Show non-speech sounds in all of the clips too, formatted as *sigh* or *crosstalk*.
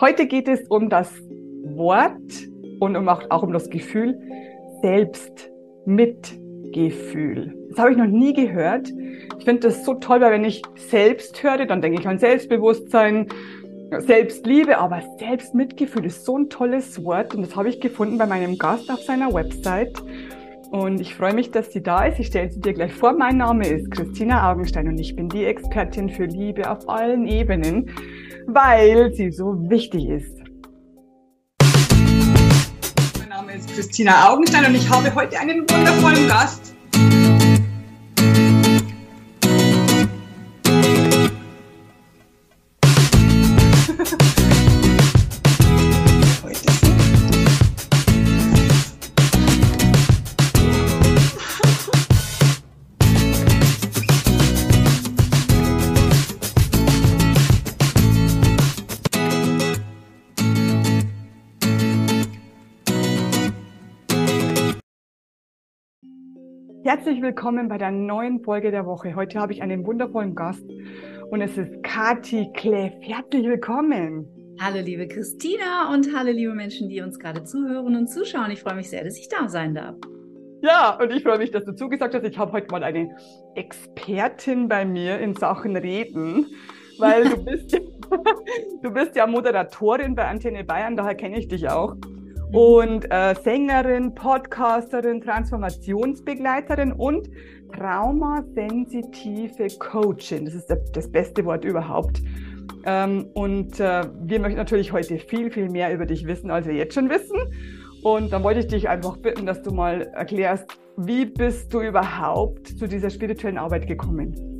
Heute geht es um das Wort und um auch, auch um das Gefühl Selbstmitgefühl. Das habe ich noch nie gehört. Ich finde das so toll, weil wenn ich selbst höre, dann denke ich an Selbstbewusstsein, Selbstliebe, aber Selbstmitgefühl ist so ein tolles Wort und das habe ich gefunden bei meinem Gast auf seiner Website. Und ich freue mich, dass sie da ist. Ich stelle sie dir gleich vor. Mein Name ist Christina Augenstein und ich bin die Expertin für Liebe auf allen Ebenen, weil sie so wichtig ist. Mein Name ist Christina Augenstein und ich habe heute einen wundervollen Gast. Herzlich willkommen bei der neuen Folge der Woche. Heute habe ich einen wundervollen Gast und es ist Kati Kleff. Herzlich willkommen. Hallo liebe Christina und hallo liebe Menschen, die uns gerade zuhören und zuschauen. Ich freue mich sehr, dass ich da sein darf. Ja, und ich freue mich, dass du zugesagt hast. Ich habe heute mal eine Expertin bei mir in Sachen Reden, weil du *laughs* bist, *laughs* du bist ja Moderatorin bei Antenne Bayern, daher kenne ich dich auch. Mhm. und äh, Sängerin, Podcasterin, Transformationsbegleiterin und traumasensitive Coachin. Das ist das beste Wort überhaupt. Ähm, und äh, wir möchten natürlich heute viel, viel mehr über dich wissen, als wir jetzt schon wissen. Und dann wollte ich dich einfach bitten, dass du mal erklärst, wie bist du überhaupt zu dieser spirituellen Arbeit gekommen?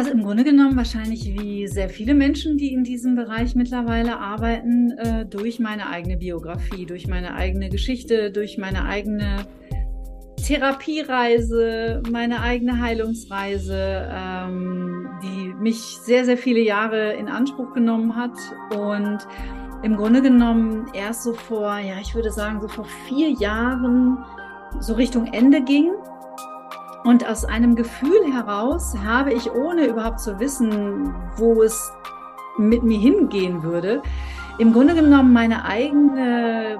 Also im Grunde genommen wahrscheinlich wie sehr viele Menschen, die in diesem Bereich mittlerweile arbeiten, äh, durch meine eigene Biografie, durch meine eigene Geschichte, durch meine eigene Therapiereise, meine eigene Heilungsreise, ähm, die mich sehr, sehr viele Jahre in Anspruch genommen hat. Und im Grunde genommen erst so vor, ja, ich würde sagen, so vor vier Jahren so Richtung Ende ging und aus einem Gefühl heraus habe ich, ohne überhaupt zu wissen, wo es mit mir hingehen würde, im Grunde genommen meine eigene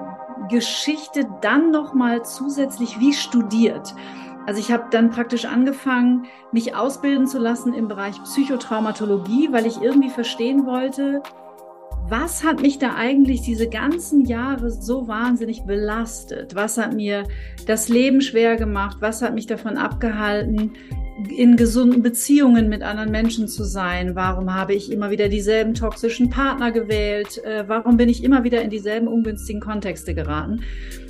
Geschichte dann nochmal zusätzlich wie studiert. Also ich habe dann praktisch angefangen, mich ausbilden zu lassen im Bereich Psychotraumatologie, weil ich irgendwie verstehen wollte, was hat mich da eigentlich diese ganzen Jahre so wahnsinnig belastet? Was hat mir das Leben schwer gemacht? Was hat mich davon abgehalten, in gesunden Beziehungen mit anderen Menschen zu sein? Warum habe ich immer wieder dieselben toxischen Partner gewählt? Äh, warum bin ich immer wieder in dieselben ungünstigen Kontexte geraten?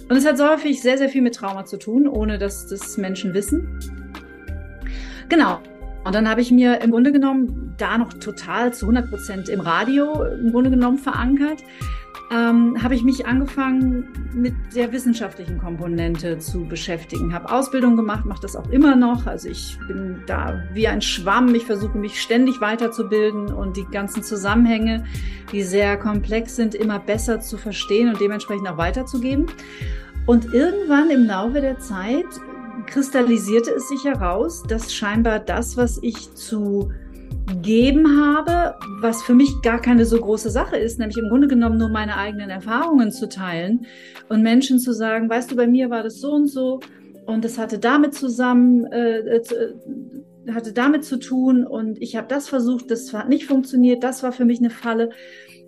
Und es hat so häufig sehr, sehr viel mit Trauma zu tun, ohne dass das Menschen wissen. Genau. Und dann habe ich mir im Grunde genommen da noch total zu 100 Prozent im Radio im Grunde genommen verankert, ähm, habe ich mich angefangen mit der wissenschaftlichen Komponente zu beschäftigen. Habe Ausbildung gemacht, mache das auch immer noch. Also ich bin da wie ein Schwamm. Ich versuche mich ständig weiterzubilden und die ganzen Zusammenhänge, die sehr komplex sind, immer besser zu verstehen und dementsprechend auch weiterzugeben. Und irgendwann im Laufe der Zeit kristallisierte es sich heraus, dass scheinbar das, was ich zu geben habe, was für mich gar keine so große Sache ist, nämlich im Grunde genommen nur meine eigenen Erfahrungen zu teilen und Menschen zu sagen, weißt du, bei mir war das so und so und das hatte damit zusammen, äh, äh, äh hatte damit zu tun und ich habe das versucht, das hat nicht funktioniert, das war für mich eine Falle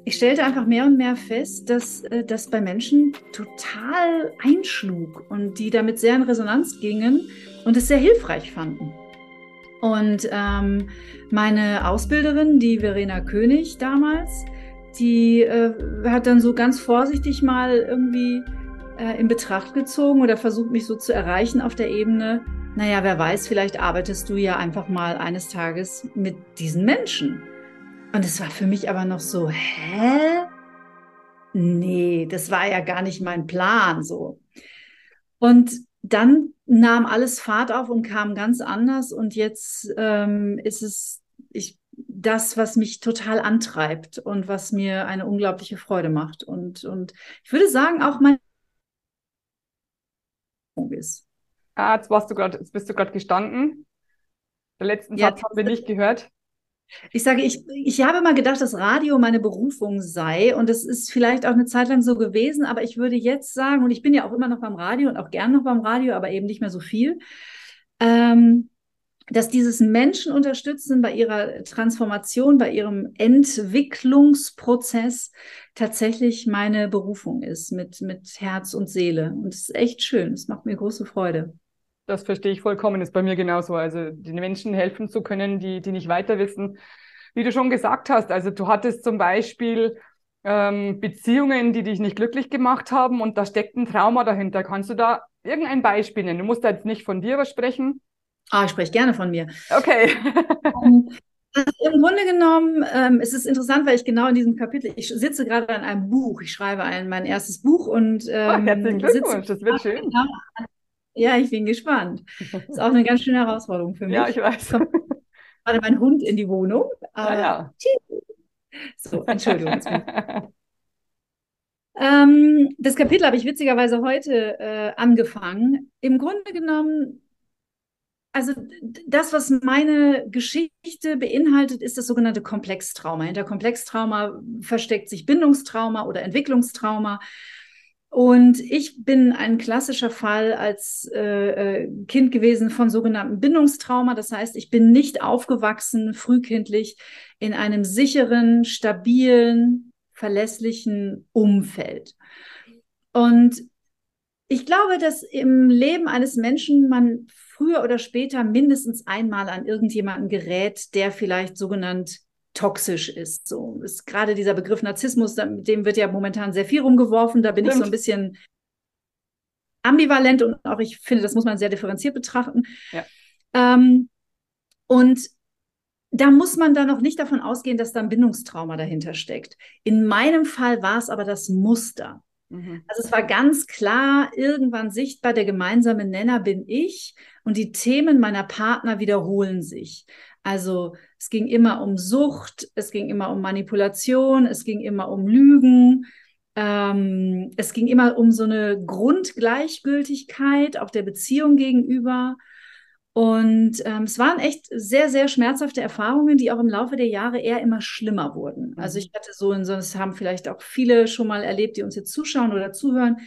ich stellte einfach mehr und mehr fest, dass äh, das bei Menschen total einschlug und die damit sehr in Resonanz gingen und es sehr hilfreich fanden. Und ähm, meine Ausbilderin, die Verena König damals, die äh, hat dann so ganz vorsichtig mal irgendwie äh, in Betracht gezogen oder versucht mich so zu erreichen auf der Ebene, naja, wer weiß, vielleicht arbeitest du ja einfach mal eines Tages mit diesen Menschen. Und es war für mich aber noch so, hä? Nee, das war ja gar nicht mein Plan so. Und dann nahm alles Fahrt auf und kam ganz anders. Und jetzt ähm, ist es ich, das, was mich total antreibt und was mir eine unglaubliche Freude macht. Und, und ich würde sagen, auch mein ist. Ah, jetzt warst du gerade, jetzt bist du gerade gestanden. Den letzten ja, Satz haben wir nicht gehört. Ich sage, ich, ich habe mal gedacht, dass Radio meine Berufung sei und es ist vielleicht auch eine Zeit lang so gewesen, aber ich würde jetzt sagen, und ich bin ja auch immer noch beim Radio und auch gern noch beim Radio, aber eben nicht mehr so viel, ähm, dass dieses Menschen unterstützen bei ihrer Transformation, bei ihrem Entwicklungsprozess tatsächlich meine Berufung ist mit, mit Herz und Seele. Und es ist echt schön. Es macht mir große Freude. Das verstehe ich vollkommen, ist bei mir genauso. Also den Menschen helfen zu können, die, die nicht weiter wissen. Wie du schon gesagt hast, also du hattest zum Beispiel ähm, Beziehungen, die dich nicht glücklich gemacht haben und da steckt ein Trauma dahinter. Kannst du da irgendein Beispiel nennen? Du musst da jetzt nicht von dir was sprechen. Ah, ich spreche gerne von mir. Okay. Ähm, Im Grunde genommen ähm, es ist interessant, weil ich genau in diesem Kapitel, ich sitze gerade an einem Buch, ich schreibe ein, mein erstes Buch und ähm, oh, herzlichen Glückwunsch, das wird *laughs* schön. Genau ja, ich bin gespannt. Das ist auch *laughs* eine ganz schöne Herausforderung für mich. Ja, ich weiß. Kommt gerade mein Hund in die Wohnung. Ah, ja. So, Entschuldigung. *laughs* ähm, das Kapitel habe ich witzigerweise heute äh, angefangen. Im Grunde genommen also das, was meine Geschichte beinhaltet, ist das sogenannte Komplextrauma. Hinter Komplextrauma versteckt sich Bindungstrauma oder Entwicklungstrauma. Und ich bin ein klassischer Fall als äh, äh Kind gewesen von sogenanntem Bindungstrauma. Das heißt, ich bin nicht aufgewachsen frühkindlich in einem sicheren, stabilen, verlässlichen Umfeld. Und ich glaube, dass im Leben eines Menschen man früher oder später mindestens einmal an irgendjemanden gerät, der vielleicht sogenannt toxisch ist. So ist gerade dieser Begriff Narzissmus, mit dem wird ja momentan sehr viel rumgeworfen. Da bin Stimmt. ich so ein bisschen ambivalent und auch ich finde, das muss man sehr differenziert betrachten. Ja. Ähm, und da muss man dann noch nicht davon ausgehen, dass da ein Bindungstrauma dahinter steckt. In meinem Fall war es aber das Muster. Mhm. Also es war ganz klar irgendwann sichtbar, der gemeinsame Nenner bin ich und die Themen meiner Partner wiederholen sich. Also es ging immer um Sucht, es ging immer um Manipulation, es ging immer um Lügen, ähm, es ging immer um so eine Grundgleichgültigkeit auch der Beziehung gegenüber. Und ähm, es waren echt sehr, sehr schmerzhafte Erfahrungen, die auch im Laufe der Jahre eher immer schlimmer wurden. Also mhm. ich hatte so, so das haben vielleicht auch viele schon mal erlebt, die uns jetzt zuschauen oder zuhören.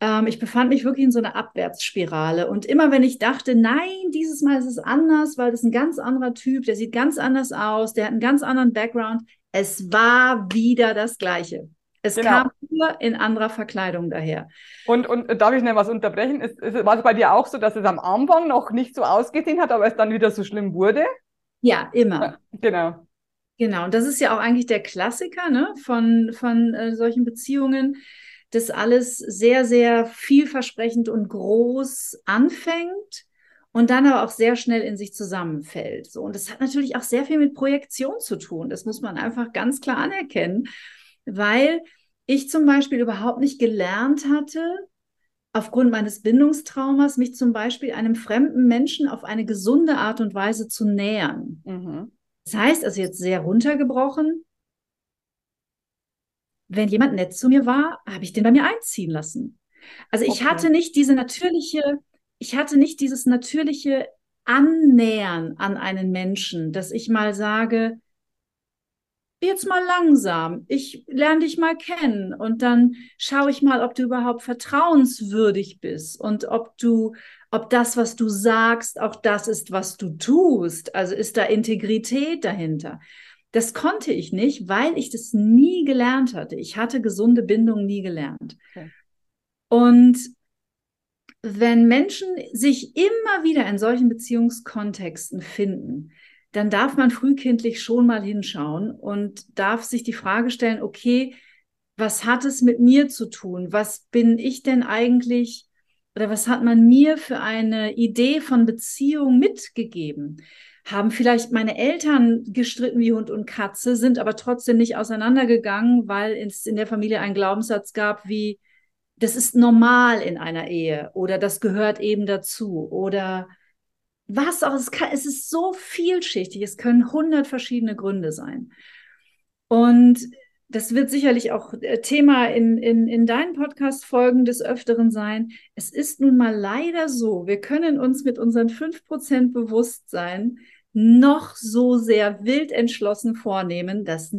Ähm, ich befand mich wirklich in so einer Abwärtsspirale. Und immer wenn ich dachte, nein, dieses Mal ist es anders, weil das ist ein ganz anderer Typ, der sieht ganz anders aus, der hat einen ganz anderen Background, es war wieder das Gleiche. Es genau. kam nur in anderer Verkleidung daher. Und, und darf ich noch was unterbrechen? Ist, ist, war es bei dir auch so, dass es am Anfang noch nicht so ausgesehen hat, aber es dann wieder so schlimm wurde? Ja, immer. Genau. Genau, und das ist ja auch eigentlich der Klassiker ne, von, von äh, solchen Beziehungen, dass alles sehr, sehr vielversprechend und groß anfängt und dann aber auch sehr schnell in sich zusammenfällt. So, und das hat natürlich auch sehr viel mit Projektion zu tun. Das muss man einfach ganz klar anerkennen weil ich zum Beispiel überhaupt nicht gelernt hatte, aufgrund meines Bindungstraumas, mich zum Beispiel einem fremden Menschen auf eine gesunde Art und Weise zu nähern. Mhm. Das heißt also jetzt sehr runtergebrochen, wenn jemand nett zu mir war, habe ich den bei mir einziehen lassen. Also ich okay. hatte nicht diese natürliche, ich hatte nicht dieses natürliche Annähern an einen Menschen, dass ich mal sage, jetzt mal langsam. Ich lerne dich mal kennen und dann schaue ich mal, ob du überhaupt vertrauenswürdig bist und ob du, ob das, was du sagst, auch das ist, was du tust. Also ist da Integrität dahinter. Das konnte ich nicht, weil ich das nie gelernt hatte. Ich hatte gesunde Bindungen nie gelernt. Okay. Und wenn Menschen sich immer wieder in solchen Beziehungskontexten finden, dann darf man frühkindlich schon mal hinschauen und darf sich die Frage stellen, okay, was hat es mit mir zu tun? Was bin ich denn eigentlich oder was hat man mir für eine Idee von Beziehung mitgegeben? Haben vielleicht meine Eltern gestritten wie Hund und Katze, sind aber trotzdem nicht auseinandergegangen, weil es in der Familie einen Glaubenssatz gab wie, das ist normal in einer Ehe oder das gehört eben dazu oder was auch, es, kann, es ist so vielschichtig, es können hundert verschiedene Gründe sein. Und das wird sicherlich auch äh, Thema in, in, in deinen Podcast-Folgen des Öfteren sein. Es ist nun mal leider so, wir können uns mit unseren fünf Prozent bewusst sein, noch so sehr wild entschlossen vornehmen, das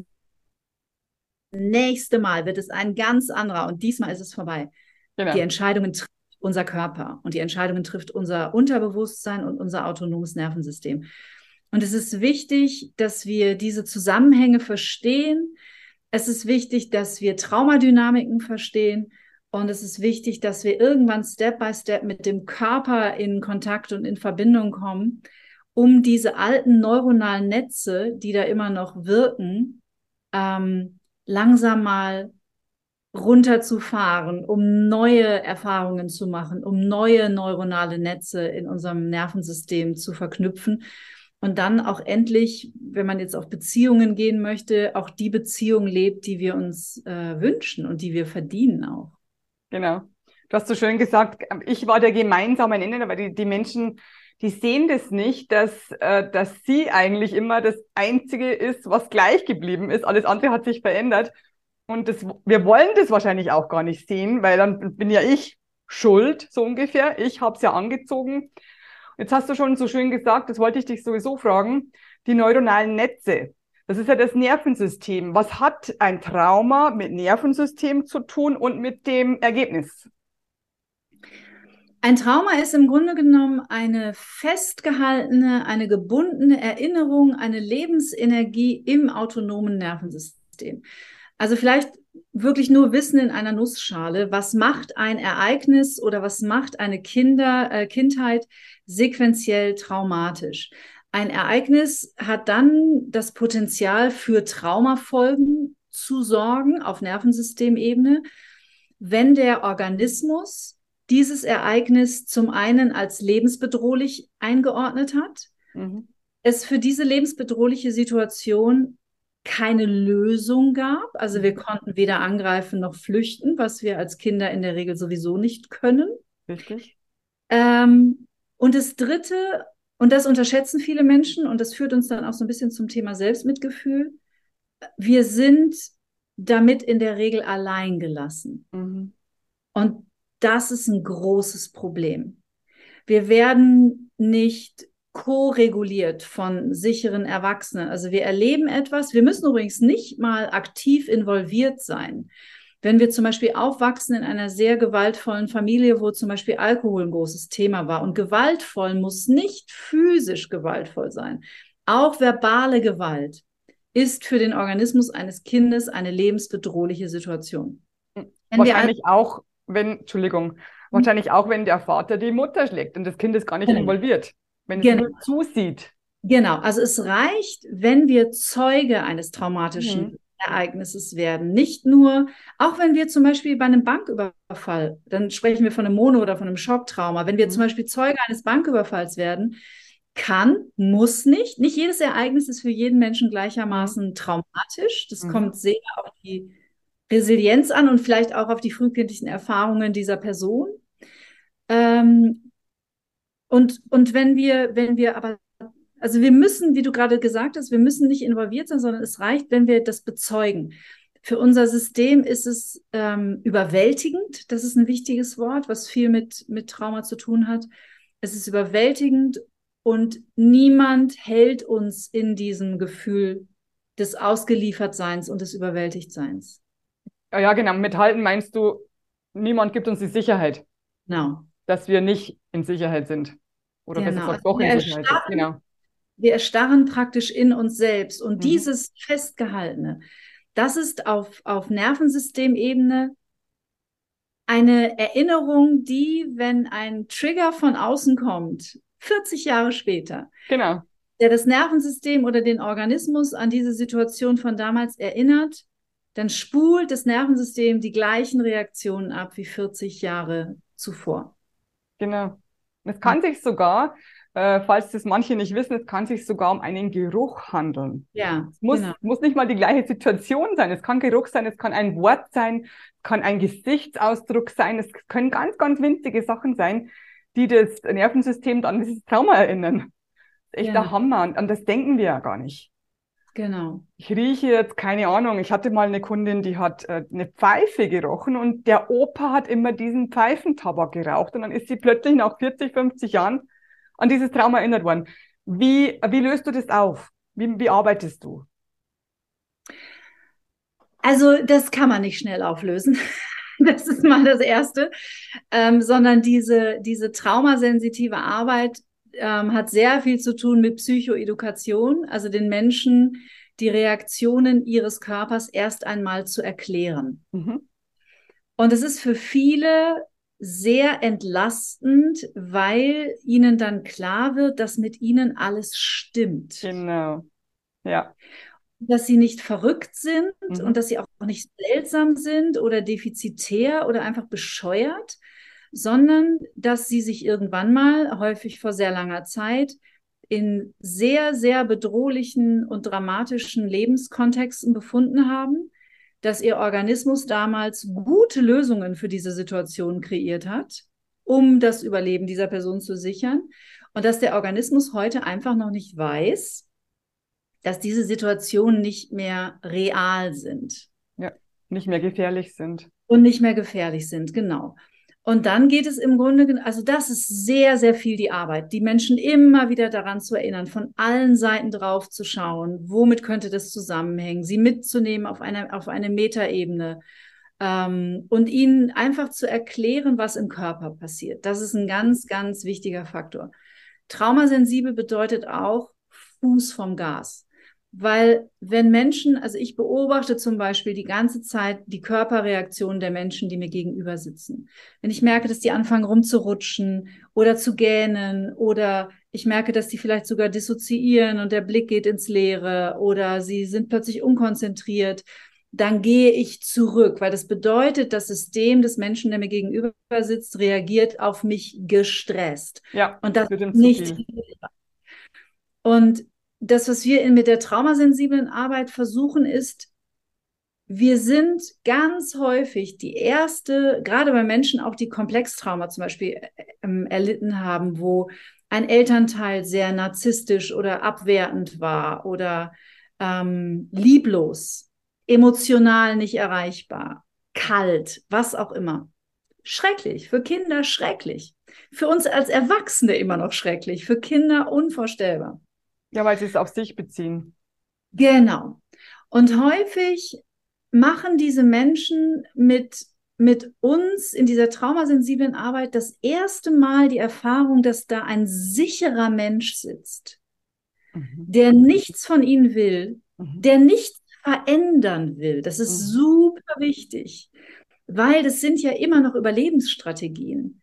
nächste Mal wird es ein ganz anderer und diesmal ist es vorbei. Genau. Die Entscheidungen trifft unser Körper und die Entscheidungen trifft unser Unterbewusstsein und unser autonomes Nervensystem. Und es ist wichtig, dass wir diese Zusammenhänge verstehen. Es ist wichtig, dass wir Traumadynamiken verstehen. Und es ist wichtig, dass wir irgendwann Step by Step mit dem Körper in Kontakt und in Verbindung kommen, um diese alten neuronalen Netze, die da immer noch wirken, ähm, langsam mal runterzufahren, um neue Erfahrungen zu machen, um neue neuronale Netze in unserem Nervensystem zu verknüpfen und dann auch endlich, wenn man jetzt auf Beziehungen gehen möchte, auch die Beziehung lebt, die wir uns äh, wünschen und die wir verdienen auch. Genau. Du hast so schön gesagt, ich war der gemeinsame Nenner, weil die, die Menschen, die sehen das nicht, dass, äh, dass sie eigentlich immer das Einzige ist, was gleich geblieben ist. Alles andere hat sich verändert. Und das, wir wollen das wahrscheinlich auch gar nicht sehen, weil dann bin ja ich schuld, so ungefähr. Ich habe es ja angezogen. Jetzt hast du schon so schön gesagt, das wollte ich dich sowieso fragen, die neuronalen Netze. Das ist ja das Nervensystem. Was hat ein Trauma mit Nervensystem zu tun und mit dem Ergebnis? Ein Trauma ist im Grunde genommen eine festgehaltene, eine gebundene Erinnerung, eine Lebensenergie im autonomen Nervensystem. Also vielleicht wirklich nur Wissen in einer Nussschale. Was macht ein Ereignis oder was macht eine Kinder, äh, Kindheit sequenziell traumatisch? Ein Ereignis hat dann das Potenzial für Traumafolgen zu sorgen auf Nervensystemebene, wenn der Organismus dieses Ereignis zum einen als lebensbedrohlich eingeordnet hat, mhm. es für diese lebensbedrohliche Situation keine Lösung gab. Also wir mhm. konnten weder angreifen noch flüchten, was wir als Kinder in der Regel sowieso nicht können. Richtig. Ähm, und das Dritte, und das unterschätzen viele Menschen, und das führt uns dann auch so ein bisschen zum Thema Selbstmitgefühl, wir sind damit in der Regel allein gelassen. Mhm. Und das ist ein großes Problem. Wir werden nicht ko-reguliert von sicheren Erwachsenen. Also wir erleben etwas. Wir müssen übrigens nicht mal aktiv involviert sein. Wenn wir zum Beispiel aufwachsen in einer sehr gewaltvollen Familie, wo zum Beispiel Alkohol ein großes Thema war und gewaltvoll muss nicht physisch gewaltvoll sein. Auch verbale Gewalt ist für den Organismus eines Kindes eine lebensbedrohliche Situation. Wenn wahrscheinlich auch, wenn, Entschuldigung, wahrscheinlich auch, wenn der Vater die Mutter schlägt und das Kind ist gar nicht genau. involviert wenn genau. es nur zusieht. Genau, also es reicht, wenn wir Zeuge eines traumatischen mhm. Ereignisses werden. Nicht nur, auch wenn wir zum Beispiel bei einem Banküberfall, dann sprechen wir von einem Mono- oder von einem Schocktrauma, wenn wir mhm. zum Beispiel Zeuge eines Banküberfalls werden, kann, muss nicht. Nicht jedes Ereignis ist für jeden Menschen gleichermaßen traumatisch. Das mhm. kommt sehr auf die Resilienz an und vielleicht auch auf die frühkindlichen Erfahrungen dieser Person. Ähm, und, und wenn wir, wenn wir aber, also wir müssen, wie du gerade gesagt hast, wir müssen nicht involviert sein, sondern es reicht, wenn wir das bezeugen. Für unser System ist es ähm, überwältigend. Das ist ein wichtiges Wort, was viel mit, mit Trauma zu tun hat. Es ist überwältigend und niemand hält uns in diesem Gefühl des Ausgeliefertseins und des Überwältigtseins. Ja, ja, genau. Mithalten meinst du, niemand gibt uns die Sicherheit. Genau dass wir nicht in Sicherheit sind. Oder genau. besser gesagt, doch in Sicherheit sind. Genau. Wir erstarren praktisch in uns selbst. Und mhm. dieses Festgehaltene, das ist auf, auf Nervensystemebene eine Erinnerung, die, wenn ein Trigger von außen kommt, 40 Jahre später, genau. der das Nervensystem oder den Organismus an diese Situation von damals erinnert, dann spult das Nervensystem die gleichen Reaktionen ab wie 40 Jahre zuvor. Genau. Es kann sich sogar, äh, falls das manche nicht wissen, es kann sich sogar um einen Geruch handeln. Ja. Es muss, genau. muss nicht mal die gleiche Situation sein. Es kann Geruch sein, es kann ein Wort sein, kann ein Gesichtsausdruck sein. Es können ganz, ganz winzige Sachen sein, die das Nervensystem an dieses Trauma erinnern. Das ist echt ja. der Hammer. Und an das denken wir ja gar nicht. Genau. Ich rieche jetzt, keine Ahnung, ich hatte mal eine Kundin, die hat äh, eine Pfeife gerochen und der Opa hat immer diesen Pfeifentabak geraucht und dann ist sie plötzlich nach 40, 50 Jahren an dieses Trauma erinnert worden. Wie, wie löst du das auf? Wie, wie arbeitest du? Also das kann man nicht schnell auflösen. *laughs* Das ist mal das Erste, ähm, sondern diese, diese traumasensitive Arbeit ähm, hat sehr viel zu tun mit Psychoedukation, also den Menschen die Reaktionen ihres Körpers erst einmal zu erklären. Mhm. Und es ist für viele sehr entlastend, weil ihnen dann klar wird, dass mit ihnen alles stimmt. Genau. Ja dass sie nicht verrückt sind mhm. und dass sie auch nicht seltsam sind oder defizitär oder einfach bescheuert, sondern dass sie sich irgendwann mal, häufig vor sehr langer Zeit, in sehr, sehr bedrohlichen und dramatischen Lebenskontexten befunden haben, dass ihr Organismus damals gute Lösungen für diese Situation kreiert hat, um das Überleben dieser Person zu sichern und dass der Organismus heute einfach noch nicht weiß, dass diese Situationen nicht mehr real sind. Ja, nicht mehr gefährlich sind. Und nicht mehr gefährlich sind, genau. Und dann geht es im Grunde, also das ist sehr, sehr viel die Arbeit, die Menschen immer wieder daran zu erinnern, von allen Seiten drauf zu schauen, womit könnte das zusammenhängen, sie mitzunehmen auf eine, auf eine Metaebene ähm, und ihnen einfach zu erklären, was im Körper passiert. Das ist ein ganz, ganz wichtiger Faktor. Traumasensibel bedeutet auch Fuß vom Gas. Weil wenn Menschen, also ich beobachte zum Beispiel die ganze Zeit die Körperreaktion der Menschen, die mir gegenüber sitzen. Wenn ich merke, dass die anfangen rumzurutschen oder zu gähnen oder ich merke, dass die vielleicht sogar dissoziieren und der Blick geht ins Leere oder sie sind plötzlich unkonzentriert, dann gehe ich zurück, weil das bedeutet, das System des Menschen, der mir gegenüber sitzt, reagiert auf mich gestresst. Ja, und das nicht. Und das, was wir mit der traumasensiblen Arbeit versuchen, ist, wir sind ganz häufig die erste, gerade bei Menschen auch, die Komplextrauma zum Beispiel ähm, erlitten haben, wo ein Elternteil sehr narzisstisch oder abwertend war oder ähm, lieblos, emotional nicht erreichbar, kalt, was auch immer. Schrecklich, für Kinder schrecklich. Für uns als Erwachsene immer noch schrecklich, für Kinder unvorstellbar. Ja, weil sie es auf sich beziehen. Genau. Und häufig machen diese Menschen mit, mit uns in dieser traumasensiblen Arbeit das erste Mal die Erfahrung, dass da ein sicherer Mensch sitzt, mhm. der nichts von ihnen will, mhm. der nichts verändern will. Das ist mhm. super wichtig, weil das sind ja immer noch Überlebensstrategien.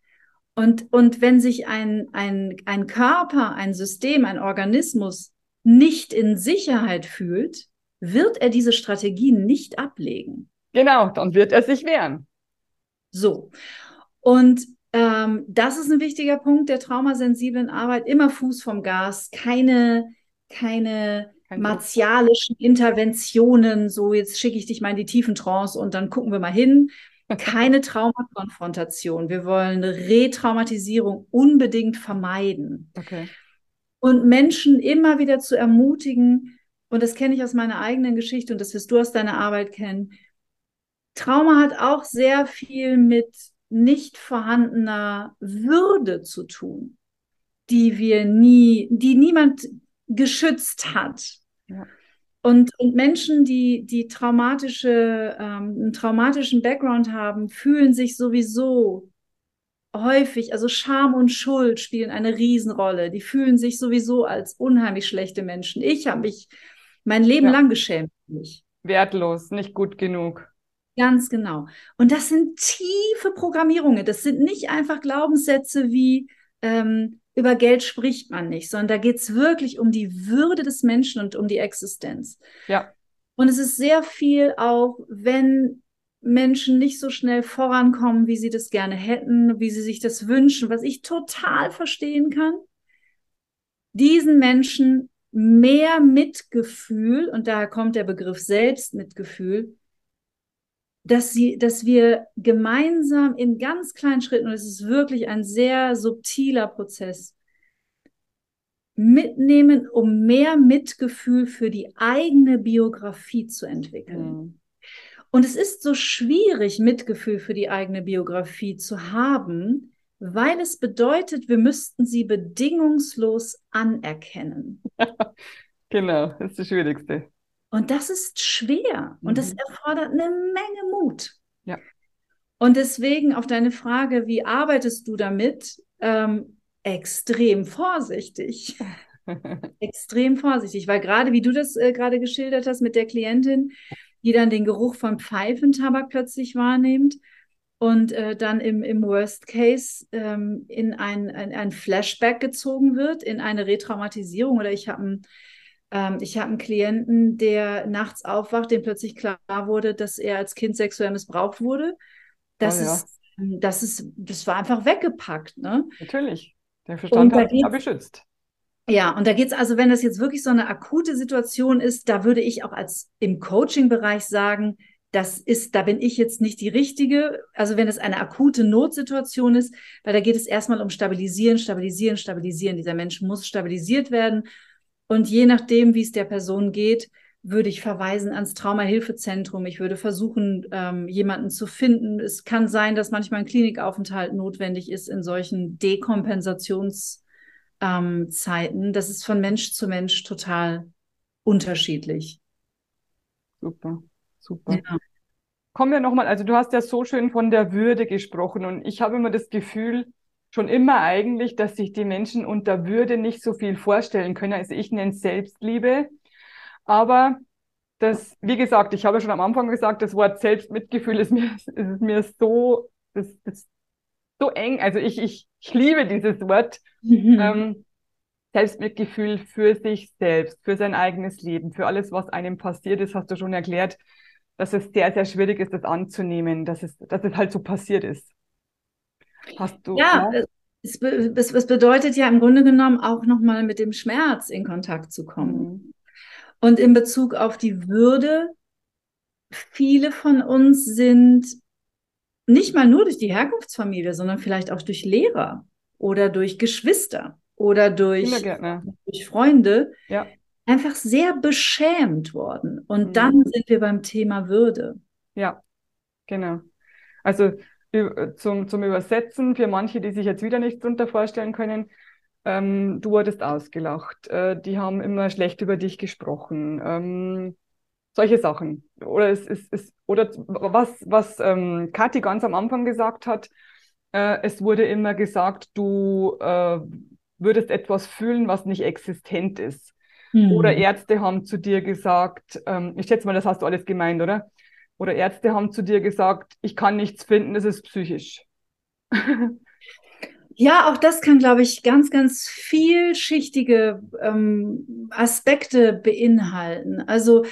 Und, und wenn sich ein, ein, ein Körper, ein System, ein Organismus nicht in Sicherheit fühlt, wird er diese Strategien nicht ablegen. Genau, dann wird er sich wehren. So. Und ähm, das ist ein wichtiger Punkt der traumasensiblen Arbeit. Immer Fuß vom Gas, keine, keine Kein martialischen Interventionen, so jetzt schicke ich dich mal in die tiefen Trance und dann gucken wir mal hin, keine Traumakonfrontation. Wir wollen Retraumatisierung unbedingt vermeiden. Okay. Und Menschen immer wieder zu ermutigen, und das kenne ich aus meiner eigenen Geschichte und das wirst du aus deiner Arbeit kennen. Trauma hat auch sehr viel mit nicht vorhandener Würde zu tun, die wir nie, die niemand geschützt hat. Ja. Und, und Menschen, die, die traumatische, ähm, einen traumatischen Background haben, fühlen sich sowieso häufig, also Scham und Schuld spielen eine Riesenrolle. Die fühlen sich sowieso als unheimlich schlechte Menschen. Ich habe mich mein Leben ja. lang geschämt. Mich. Wertlos, nicht gut genug. Ganz genau. Und das sind tiefe Programmierungen. Das sind nicht einfach Glaubenssätze wie, ähm, über Geld spricht man nicht, sondern da geht es wirklich um die Würde des Menschen und um die Existenz. Ja. Und es ist sehr viel auch, wenn Menschen nicht so schnell vorankommen, wie sie das gerne hätten, wie sie sich das wünschen, was ich total verstehen kann, diesen Menschen mehr Mitgefühl, und daher kommt der Begriff Selbstmitgefühl, dass sie, dass wir gemeinsam in ganz kleinen Schritten, und es ist wirklich ein sehr subtiler Prozess, mitnehmen, um mehr Mitgefühl für die eigene Biografie zu entwickeln. Mhm. Und es ist so schwierig, Mitgefühl für die eigene Biografie zu haben, weil es bedeutet, wir müssten sie bedingungslos anerkennen. *laughs* genau, das ist das Schwierigste. Und das ist schwer und das Mhm. erfordert eine Menge Mut. Ja. Und deswegen auf deine Frage, wie arbeitest du damit? Ähm, extrem vorsichtig. *laughs* Extrem vorsichtig, weil gerade wie du das äh, gerade geschildert hast mit der Klientin, die dann den Geruch von Pfeifentabak plötzlich wahrnimmt und äh, dann im, im Worst Case ähm, in ein, ein, ein Flashback gezogen wird, in eine Retraumatisierung. Oder ich habe einen, ähm, ich hab einen Klienten, der nachts aufwacht, dem plötzlich klar wurde, dass er als Kind sexuell missbraucht wurde. Das Oh ja. ist, das ist, das war einfach weggepackt, ne? Natürlich. Der Verstand hat sich beschützt. Ja, und da geht's also, wenn das jetzt wirklich so eine akute Situation ist, da würde ich auch als im Coaching-Bereich sagen, das ist, da bin ich jetzt nicht die richtige. Also wenn es eine akute Notsituation ist, weil da geht es erstmal um Stabilisieren, Stabilisieren, Stabilisieren. Dieser Mensch muss stabilisiert werden. Und je nachdem, wie es der Person geht, würde ich verweisen ans Traumahilfezentrum. Ich würde versuchen, ähm, jemanden zu finden. Es kann sein, dass manchmal ein Klinikaufenthalt notwendig ist in solchen Dekompensations- ähm. Das ist von Mensch zu Mensch total unterschiedlich. Super, super. Ja. Kommen wir nochmal, also du hast ja so schön von der Würde gesprochen und ich habe immer das Gefühl, schon immer eigentlich, dass sich die Menschen unter Würde nicht so viel vorstellen können. Also ich nenne es Selbstliebe, aber das, wie gesagt, ich habe schon am Anfang gesagt, das Wort Selbstmitgefühl ist mir, *laughs* ist mir so, das, das so eng. Also ich, ich, ich liebe dieses Wort. Mhm. Ähm, Selbstmitgefühl für sich selbst, für sein eigenes Leben, für alles, was einem passiert ist, hast du schon erklärt, dass es sehr, sehr schwierig ist, das anzunehmen, dass es, dass es halt so passiert ist. Hast du, Ja, es, be- es, es bedeutet ja im Grunde genommen auch nochmal mit dem Schmerz in Kontakt zu kommen. Mhm. Und in Bezug auf die Würde, viele von uns sind nicht mal nur durch die Herkunftsfamilie, sondern vielleicht auch durch Lehrer oder durch Geschwister oder durch, durch Freunde Ja, einfach sehr beschämt worden. Und Mhm. dann sind wir beim Thema Würde. ja, genau. Also zum, zum Übersetzen, für manche, die sich jetzt wieder nichts drunter vorstellen können, ähm, du wurdest ausgelacht, äh, die haben immer schlecht über dich gesprochen, ähm, solche Sachen. Oder es ist, es, oder was, was ähm, Kathi ganz am Anfang gesagt hat, äh, es wurde immer gesagt, du äh, würdest etwas fühlen, was nicht existent ist. Oder Mhm. Ärzte haben zu dir gesagt, ähm, ich schätze mal, das hast du alles gemeint, oder? Oder Ärzte haben zu dir gesagt, ich kann nichts finden, das ist psychisch. *laughs* Ja, auch das kann, glaube ich, ganz, ganz vielschichtige ähm, Aspekte beinhalten. Also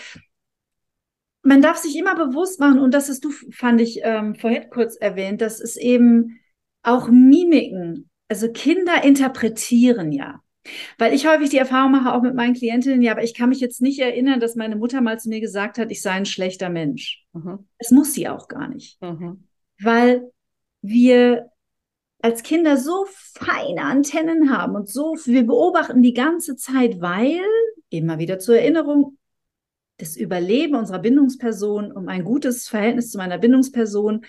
man darf sich immer bewusst machen, und das hast du, fand ich, ähm, vorhin kurz erwähnt, dass es eben auch Mimiken, also Kinder interpretieren ja. Weil ich häufig die Erfahrung mache, auch mit meinen Klientinnen, ja, aber ich kann mich jetzt nicht erinnern, dass meine Mutter mal zu mir gesagt hat, ich sei ein schlechter Mensch. Mhm. Das muss sie auch gar nicht Mhm. weil wir als Kinder so feine Antennen haben und so, wir beobachten die ganze Zeit, weil, immer wieder zur Erinnerung, das Überleben unserer Bindungsperson, um ein gutes Verhältnis zu meiner Bindungsperson,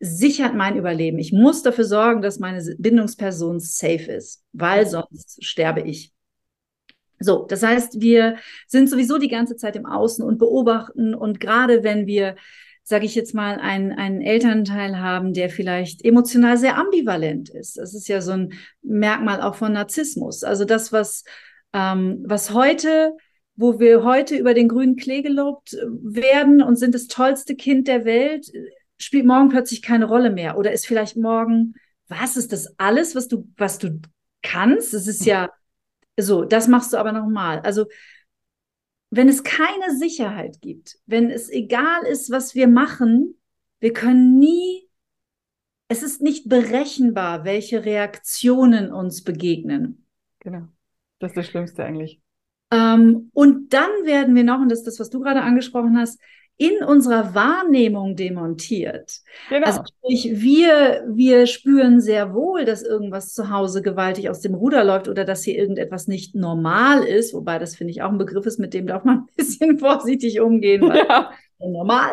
sichert mein Überleben. Ich muss dafür sorgen, dass meine Bindungsperson safe ist, weil sonst sterbe ich. So, das heißt, wir sind sowieso die ganze Zeit im Außen und beobachten und gerade wenn wir sage ich jetzt mal, einen, einen Elternteil haben, der vielleicht emotional sehr ambivalent ist. Das ist ja so ein Merkmal auch von Narzissmus. Also das, was, ähm, was heute, wo wir heute über den grünen Klee gelobt werden und sind das tollste Kind der Welt, spielt morgen plötzlich keine Rolle mehr. Oder ist vielleicht morgen, was ist das alles, was du, was du kannst? Es ist ja so, das machst du aber nochmal. Also wenn es keine Sicherheit gibt, wenn es egal ist, was wir machen, wir können nie, es ist nicht berechenbar, welche Reaktionen uns begegnen. Genau. Das ist das Schlimmste eigentlich. Ähm, und dann werden wir noch, und das ist das, was du gerade angesprochen hast, in unserer Wahrnehmung demontiert. Genau. Also sprich, wir, wir spüren sehr wohl, dass irgendwas zu Hause gewaltig aus dem Ruder läuft oder dass hier irgendetwas nicht normal ist, wobei das finde ich auch ein Begriff ist, mit dem darf man *laughs* ein bisschen vorsichtig umgehen, ja, normal.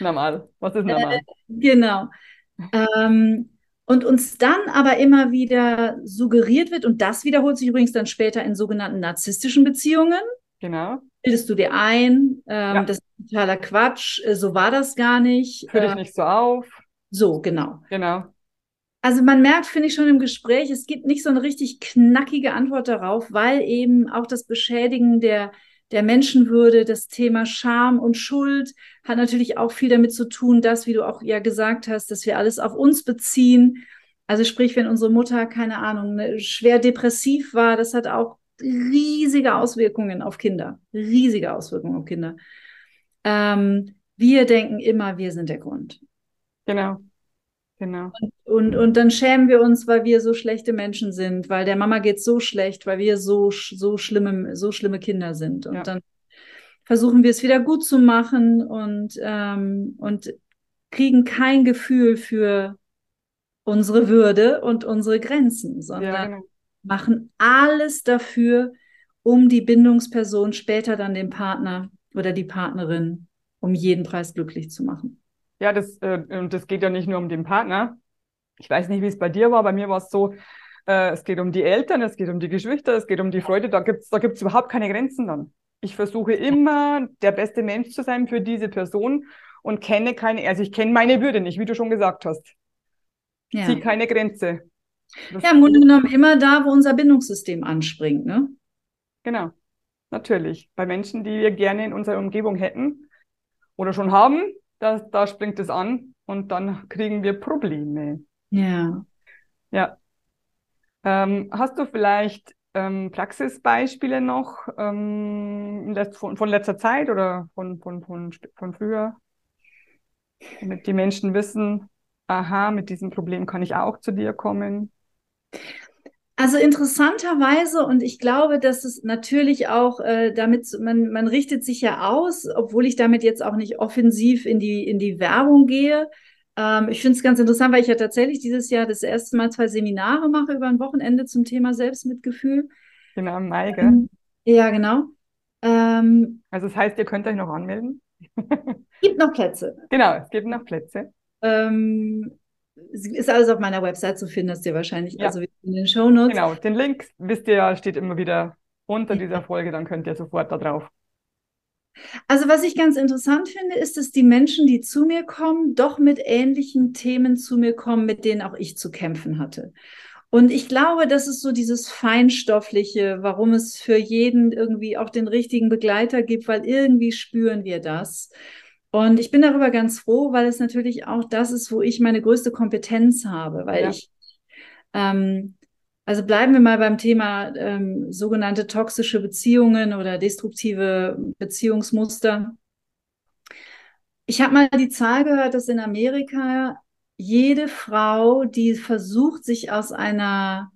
normal. Was ist normal? Genau. Ähm, und uns dann aber immer wieder suggeriert wird, und das wiederholt sich übrigens dann später in sogenannten narzisstischen Beziehungen. Genau. Bildest du dir ein, ähm, ja. das ist totaler Quatsch, äh, so war das gar nicht. Führ dich äh, nicht so auf. So, genau. Genau. Also man merkt, finde ich schon im Gespräch, es gibt nicht so eine richtig knackige Antwort darauf, weil eben auch das Beschädigen der, der Menschenwürde, das Thema Scham und Schuld hat natürlich auch viel damit zu tun, dass, wie du auch ja gesagt hast, dass wir alles auf uns beziehen. Also sprich, wenn unsere Mutter, keine Ahnung, ne, schwer depressiv war, das hat auch riesige Auswirkungen auf Kinder. Riesige Auswirkungen auf Kinder. Ähm, wir denken immer, wir sind der Grund. Genau. Genau. Und, und dann schämen wir uns, weil wir so schlechte Menschen sind, weil der Mama geht so schlecht, weil wir so, so schlimme, so schlimme Kinder sind. Und ja. dann versuchen wir es wieder gut zu machen und, ähm, und kriegen kein Gefühl für unsere Würde und unsere Grenzen, sondern ja, genau. Machen alles dafür, um die Bindungsperson später dann den Partner oder die Partnerin um jeden Preis glücklich zu machen. Ja, das, äh, und das geht ja nicht nur um den Partner. Ich weiß nicht, wie es bei dir war. Bei mir war es so, äh, es geht um die Eltern, es geht um die Geschwister, es geht um die Freude. Da gibt's da gibt's überhaupt keine Grenzen dann. Ich versuche immer, der beste Mensch zu sein für diese Person und kenne keine, also ich kenne meine Würde nicht, wie du schon gesagt hast. Ja. Zieh keine Grenze. Das ja, im Grunde genommen immer da, wo unser Bindungssystem anspringt, ne? Genau. Natürlich. Bei Menschen, die wir gerne in unserer Umgebung hätten oder schon haben, da, da springt es an und dann kriegen wir Probleme. Ja. Ja. Ähm, hast du vielleicht ähm, Praxisbeispiele noch ähm, von, von, letzter Zeit oder von, von, von, von früher, damit die Menschen wissen, aha, mit diesem Problem kann ich auch zu dir kommen? Also interessanterweise, und ich glaube, dass es natürlich auch äh, damit, man, man richtet sich ja aus, obwohl ich damit jetzt auch nicht offensiv in die, in die Werbung gehe. Ähm, ich finde es ganz interessant, weil ich ja tatsächlich dieses Jahr das erste Mal zwei Seminare mache über ein Wochenende zum Thema Selbstmitgefühl. Genau, im Mai, gell? Ähm, ja, genau. Ähm, also das heißt, ihr könnt euch noch anmelden? gibt noch Plätze. Genau, es gibt noch Plätze. Ähm, ist alles auf meiner Website zu finden, das ihr wahrscheinlich ja. also in den Show Notes. Genau, den Link wisst ihr ja, steht immer wieder unter dieser Folge, dann könnt ihr sofort da drauf. Also was ich ganz interessant finde, ist, dass die Menschen, die zu mir kommen, doch mit ähnlichen Themen zu mir kommen, mit denen auch ich zu kämpfen hatte. Und ich glaube, das ist so dieses Feinstoffliche, warum es für jeden irgendwie auch den richtigen Begleiter gibt, weil irgendwie spüren wir das. Und ich bin darüber ganz froh, weil es natürlich auch das ist, wo ich meine größte Kompetenz habe, weil ja. ich, ähm, also bleiben wir mal beim Thema ähm, sogenannte toxische Beziehungen oder destruktive Beziehungsmuster. Ich habe mal die Zahl gehört, dass in Amerika jede Frau, die versucht, sich aus einer,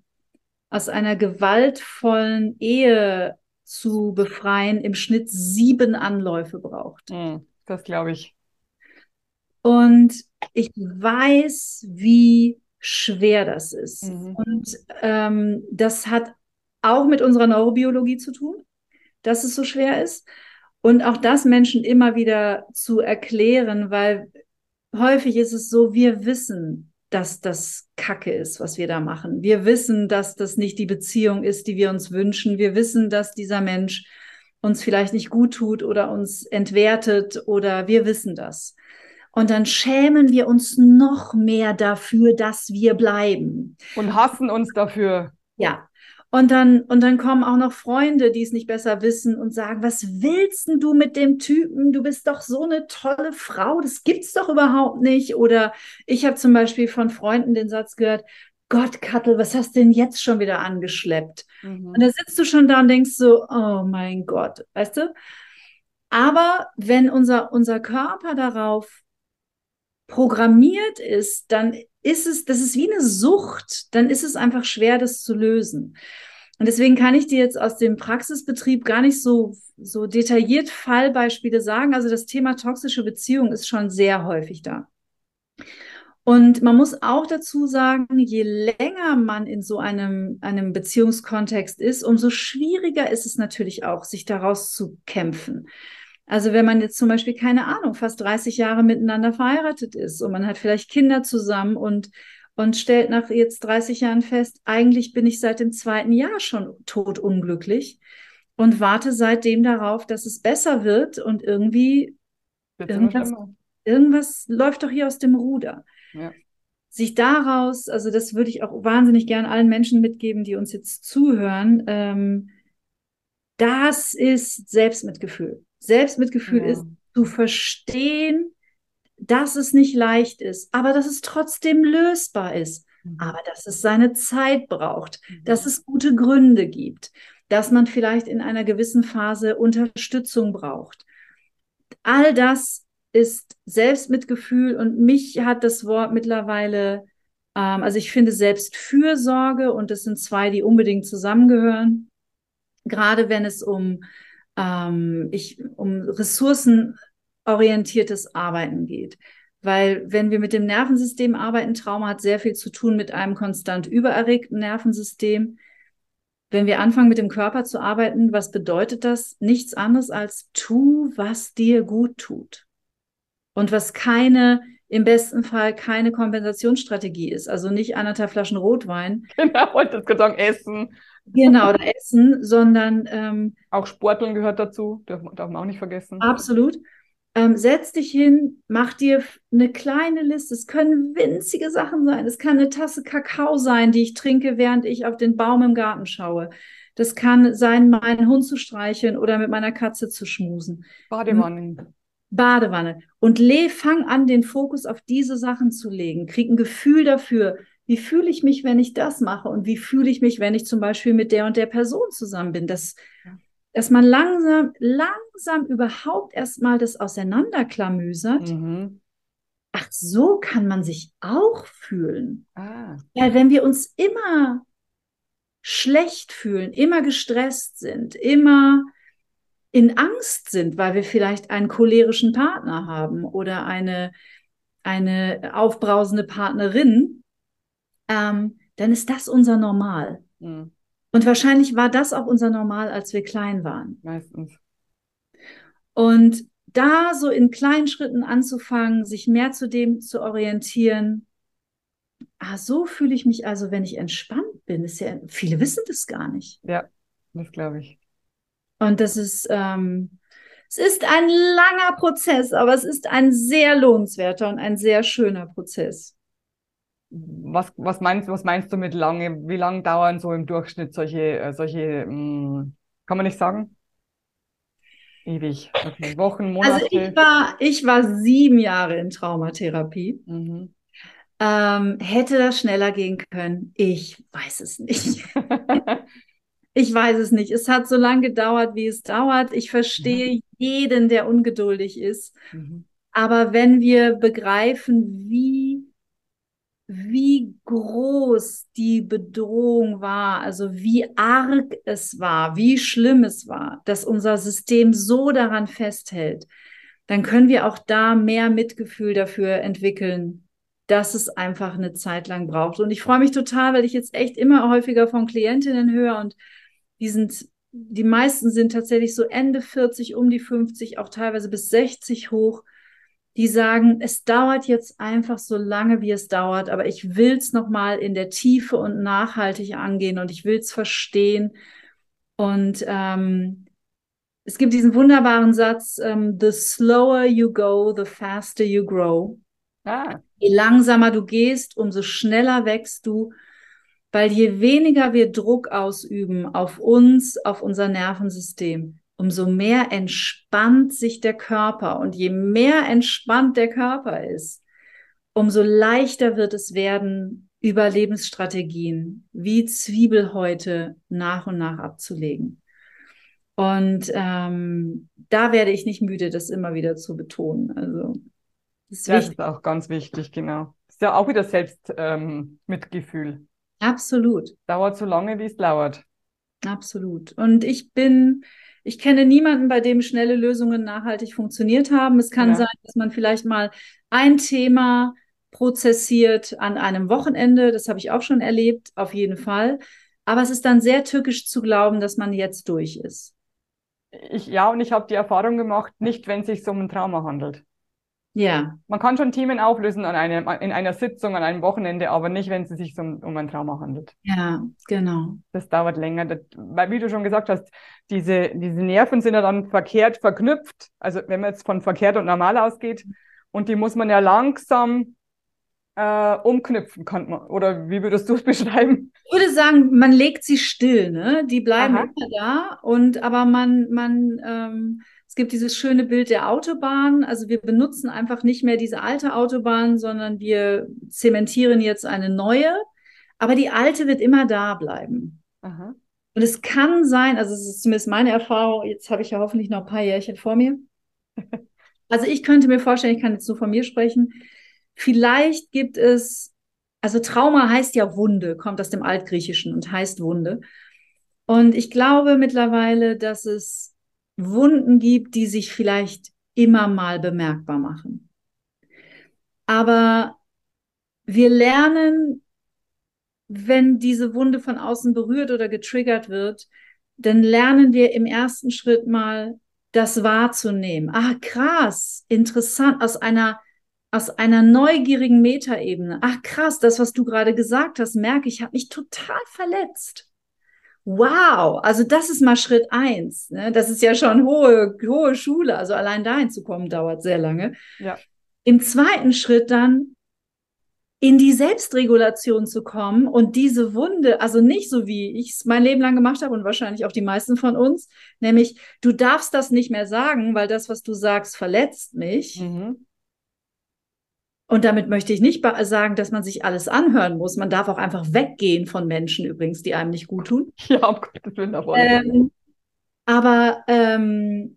aus einer gewaltvollen Ehe zu befreien, im Schnitt sieben Anläufe braucht. Mhm. Das glaube ich. Und ich weiß, wie schwer das ist. Mhm. Und ähm, das hat auch mit unserer Neurobiologie zu tun, dass es so schwer ist. Und auch das Menschen immer wieder zu erklären, weil häufig ist es so, wir wissen, dass das Kacke ist, was wir da machen. Wir wissen, dass das nicht die Beziehung ist, die wir uns wünschen. Wir wissen, dass dieser Mensch uns vielleicht nicht gut tut oder uns entwertet oder wir wissen das. Und dann schämen wir uns noch mehr dafür, dass wir bleiben. Und hassen uns dafür. Ja. Und dann, und dann kommen auch noch Freunde, die es nicht besser wissen und sagen, was willst denn du mit dem Typen? Du bist doch so eine tolle Frau. Das gibt's doch überhaupt nicht. Oder ich habe zum Beispiel von Freunden den Satz gehört, Gott, Kattel, was hast du denn jetzt schon wieder angeschleppt? Mhm. Und da sitzt du schon da und denkst so, oh mein Gott, weißt du? Aber wenn unser, unser Körper darauf programmiert ist, dann ist es, das ist wie eine Sucht, dann ist es einfach schwer, das zu lösen. Und deswegen kann ich dir jetzt aus dem Praxisbetrieb gar nicht so, so detailliert Fallbeispiele sagen. Also das Thema toxische Beziehung ist schon sehr häufig da. Und man muss auch dazu sagen, je länger man in so einem, einem Beziehungskontext ist, umso schwieriger ist es natürlich auch, sich daraus zu kämpfen. Also wenn man jetzt zum Beispiel, keine Ahnung, fast 30 Jahre miteinander verheiratet ist und man hat vielleicht Kinder zusammen und, und stellt nach jetzt 30 Jahren fest, eigentlich bin ich seit dem zweiten Jahr schon totunglücklich und warte seitdem darauf, dass es besser wird und irgendwie irgendwas, irgendwas läuft doch hier aus dem Ruder. Ja. Sich daraus, also das würde ich auch wahnsinnig gern allen Menschen mitgeben, die uns jetzt zuhören, ähm, das ist Selbstmitgefühl. Selbstmitgefühl ja. ist zu verstehen, dass es nicht leicht ist, aber dass es trotzdem lösbar ist, mhm. aber dass es seine Zeit braucht, mhm. dass es gute Gründe gibt, dass man vielleicht in einer gewissen Phase Unterstützung braucht. All das ist Selbstmitgefühl und mich hat das Wort mittlerweile, ähm, also ich finde Selbstfürsorge und das sind zwei, die unbedingt zusammengehören, gerade wenn es um ähm, ich, um ressourcenorientiertes Arbeiten geht. Weil wenn wir mit dem Nervensystem arbeiten, Trauma hat sehr viel zu tun mit einem konstant übererregten Nervensystem. Wenn wir anfangen mit dem Körper zu arbeiten, was bedeutet das? Nichts anderes als tu, was dir gut tut. Und was keine, im besten Fall keine Kompensationsstrategie ist. Also nicht anderthalb Flaschen Rotwein. *laughs* Genau, und das Karton essen. Genau, oder essen, sondern ähm, auch Sporteln gehört dazu, darf, darf man auch nicht vergessen. Absolut. Ähm, setz dich hin, mach dir eine kleine Liste. Es können winzige Sachen sein. Es kann eine Tasse Kakao sein, die ich trinke, während ich auf den Baum im Garten schaue. Das kann sein, meinen Hund zu streicheln oder mit meiner Katze zu schmusen. Badewanne. Badewanne. Und le, fang an, den Fokus auf diese Sachen zu legen. Krieg ein Gefühl dafür, wie fühle ich mich, wenn ich das mache und wie fühle ich mich, wenn ich zum Beispiel mit der und der Person zusammen bin. Das, dass man langsam, langsam überhaupt erstmal das auseinanderklamüsert. Mhm. Ach, so kann man sich auch fühlen. Ah. Weil wenn wir uns immer schlecht fühlen, immer gestresst sind, immer in Angst sind, weil wir vielleicht einen cholerischen Partner haben oder eine, eine aufbrausende Partnerin, ähm, dann ist das unser Normal. Mhm. Und wahrscheinlich war das auch unser Normal, als wir klein waren. Meistens. Und da so in kleinen Schritten anzufangen, sich mehr zu dem zu orientieren. Ah, so fühle ich mich also, wenn ich entspannt bin. Ist ja, viele wissen das gar nicht. Ja, das glaube ich. Und das ist, ähm, es ist ein langer Prozess, aber es ist ein sehr lohnenswerter und ein sehr schöner Prozess was, was, meinst, was meinst du mit lange? Wie lange dauern so im Durchschnitt solche, äh, solche mh, hm, kann man nicht sagen? Ewig. Okay. Wochen, Monate. Also ich war, ich war sieben Jahre in Traumatherapie. Mhm. Ähm, hätte das schneller gehen können? Ich weiß es nicht. *laughs* ich weiß es nicht. Es hat so lange gedauert, wie es dauert. Ich verstehe mhm. jeden, der ungeduldig ist. Mhm. Aber wenn wir begreifen, wie wie groß die Bedrohung war, also wie arg es war, wie schlimm es war, dass unser System so daran festhält, dann können wir auch da mehr Mitgefühl dafür entwickeln, dass es einfach eine Zeit lang braucht. Und ich freue mich total, weil ich jetzt echt immer häufiger von Klientinnen höre und die sind, die meisten sind tatsächlich so Ende 40, um die 50, auch teilweise bis 60 hoch die sagen, es dauert jetzt einfach so lange, wie es dauert, aber ich will es nochmal in der Tiefe und nachhaltig angehen und ich will es verstehen. Und ähm, es gibt diesen wunderbaren Satz, ähm, the slower you go, the faster you grow. Ah. Je langsamer du gehst, umso schneller wächst du, weil je weniger wir Druck ausüben auf uns, auf unser Nervensystem, umso mehr entspannt sich der Körper. Und je mehr entspannt der Körper ist, umso leichter wird es werden, Überlebensstrategien wie Zwiebelhäute nach und nach abzulegen. Und ähm, da werde ich nicht müde, das immer wieder zu betonen. Also das ist, das ist auch ganz wichtig, genau. Das ist ja auch wieder Selbstmitgefühl. Ähm, Absolut. Dauert so lange, wie es dauert. Absolut. Und ich bin ich kenne niemanden, bei dem schnelle Lösungen nachhaltig funktioniert haben. Es kann ja. sein, dass man vielleicht mal ein Thema prozessiert an einem Wochenende. Das habe ich auch schon erlebt, auf jeden Fall. Aber es ist dann sehr tückisch zu glauben, dass man jetzt durch ist. Ich, ja, und ich habe die Erfahrung gemacht, nicht wenn es sich um ein Trauma handelt. Ja. Man kann schon Themen auflösen an einem, in einer Sitzung, an einem Wochenende, aber nicht, wenn es sich um, um ein Trauma handelt. Ja, genau. Das dauert länger. Das, weil, wie du schon gesagt hast, diese, diese Nerven sind ja dann verkehrt verknüpft. Also wenn man jetzt von verkehrt und normal ausgeht, und die muss man ja langsam äh, umknüpfen, kann man. Oder wie würdest du es *laughs* beschreiben? Ich würde sagen, man legt sie still, ne? Die bleiben Aha. immer da und aber man, man, ähm, gibt dieses schöne Bild der Autobahn. Also wir benutzen einfach nicht mehr diese alte Autobahn, sondern wir zementieren jetzt eine neue. Aber die alte wird immer da bleiben. Aha. Und es kann sein, also es ist zumindest meine Erfahrung, jetzt habe ich ja hoffentlich noch ein paar Jährchen vor mir. *laughs* Also ich könnte mir vorstellen, ich kann jetzt nur von mir sprechen, Vielleicht gibt es, also Trauma heißt ja Wunde, kommt aus dem Altgriechischen und heißt Wunde. Und ich glaube mittlerweile, dass es Wunden gibt, die sich vielleicht immer mal bemerkbar machen. Aber wir lernen, wenn diese Wunde von außen berührt oder getriggert wird, dann lernen wir im ersten Schritt mal das wahrzunehmen. Ah, krass, interessant, aus einer aus einer neugierigen Metaebene. Ach krass, das, was du gerade gesagt hast, merke ich, habe mich total verletzt. Wow, also das ist mal Schritt eins. Ne? Das ist ja schon hohe, hohe Schule. Also allein dahin zu kommen, dauert sehr lange. Ja. Im zweiten Schritt dann in die Selbstregulation zu kommen und diese Wunde, also nicht so wie ich es mein Leben lang gemacht habe und wahrscheinlich auch die meisten von uns, nämlich du darfst das nicht mehr sagen, weil das, was du sagst, verletzt mich. Mhm. Und damit möchte ich nicht sagen, dass man sich alles anhören muss. Man darf auch einfach weggehen von Menschen übrigens, die einem nicht gut tun. *laughs* Ja, um Gottes Willen. Ähm, aber ähm,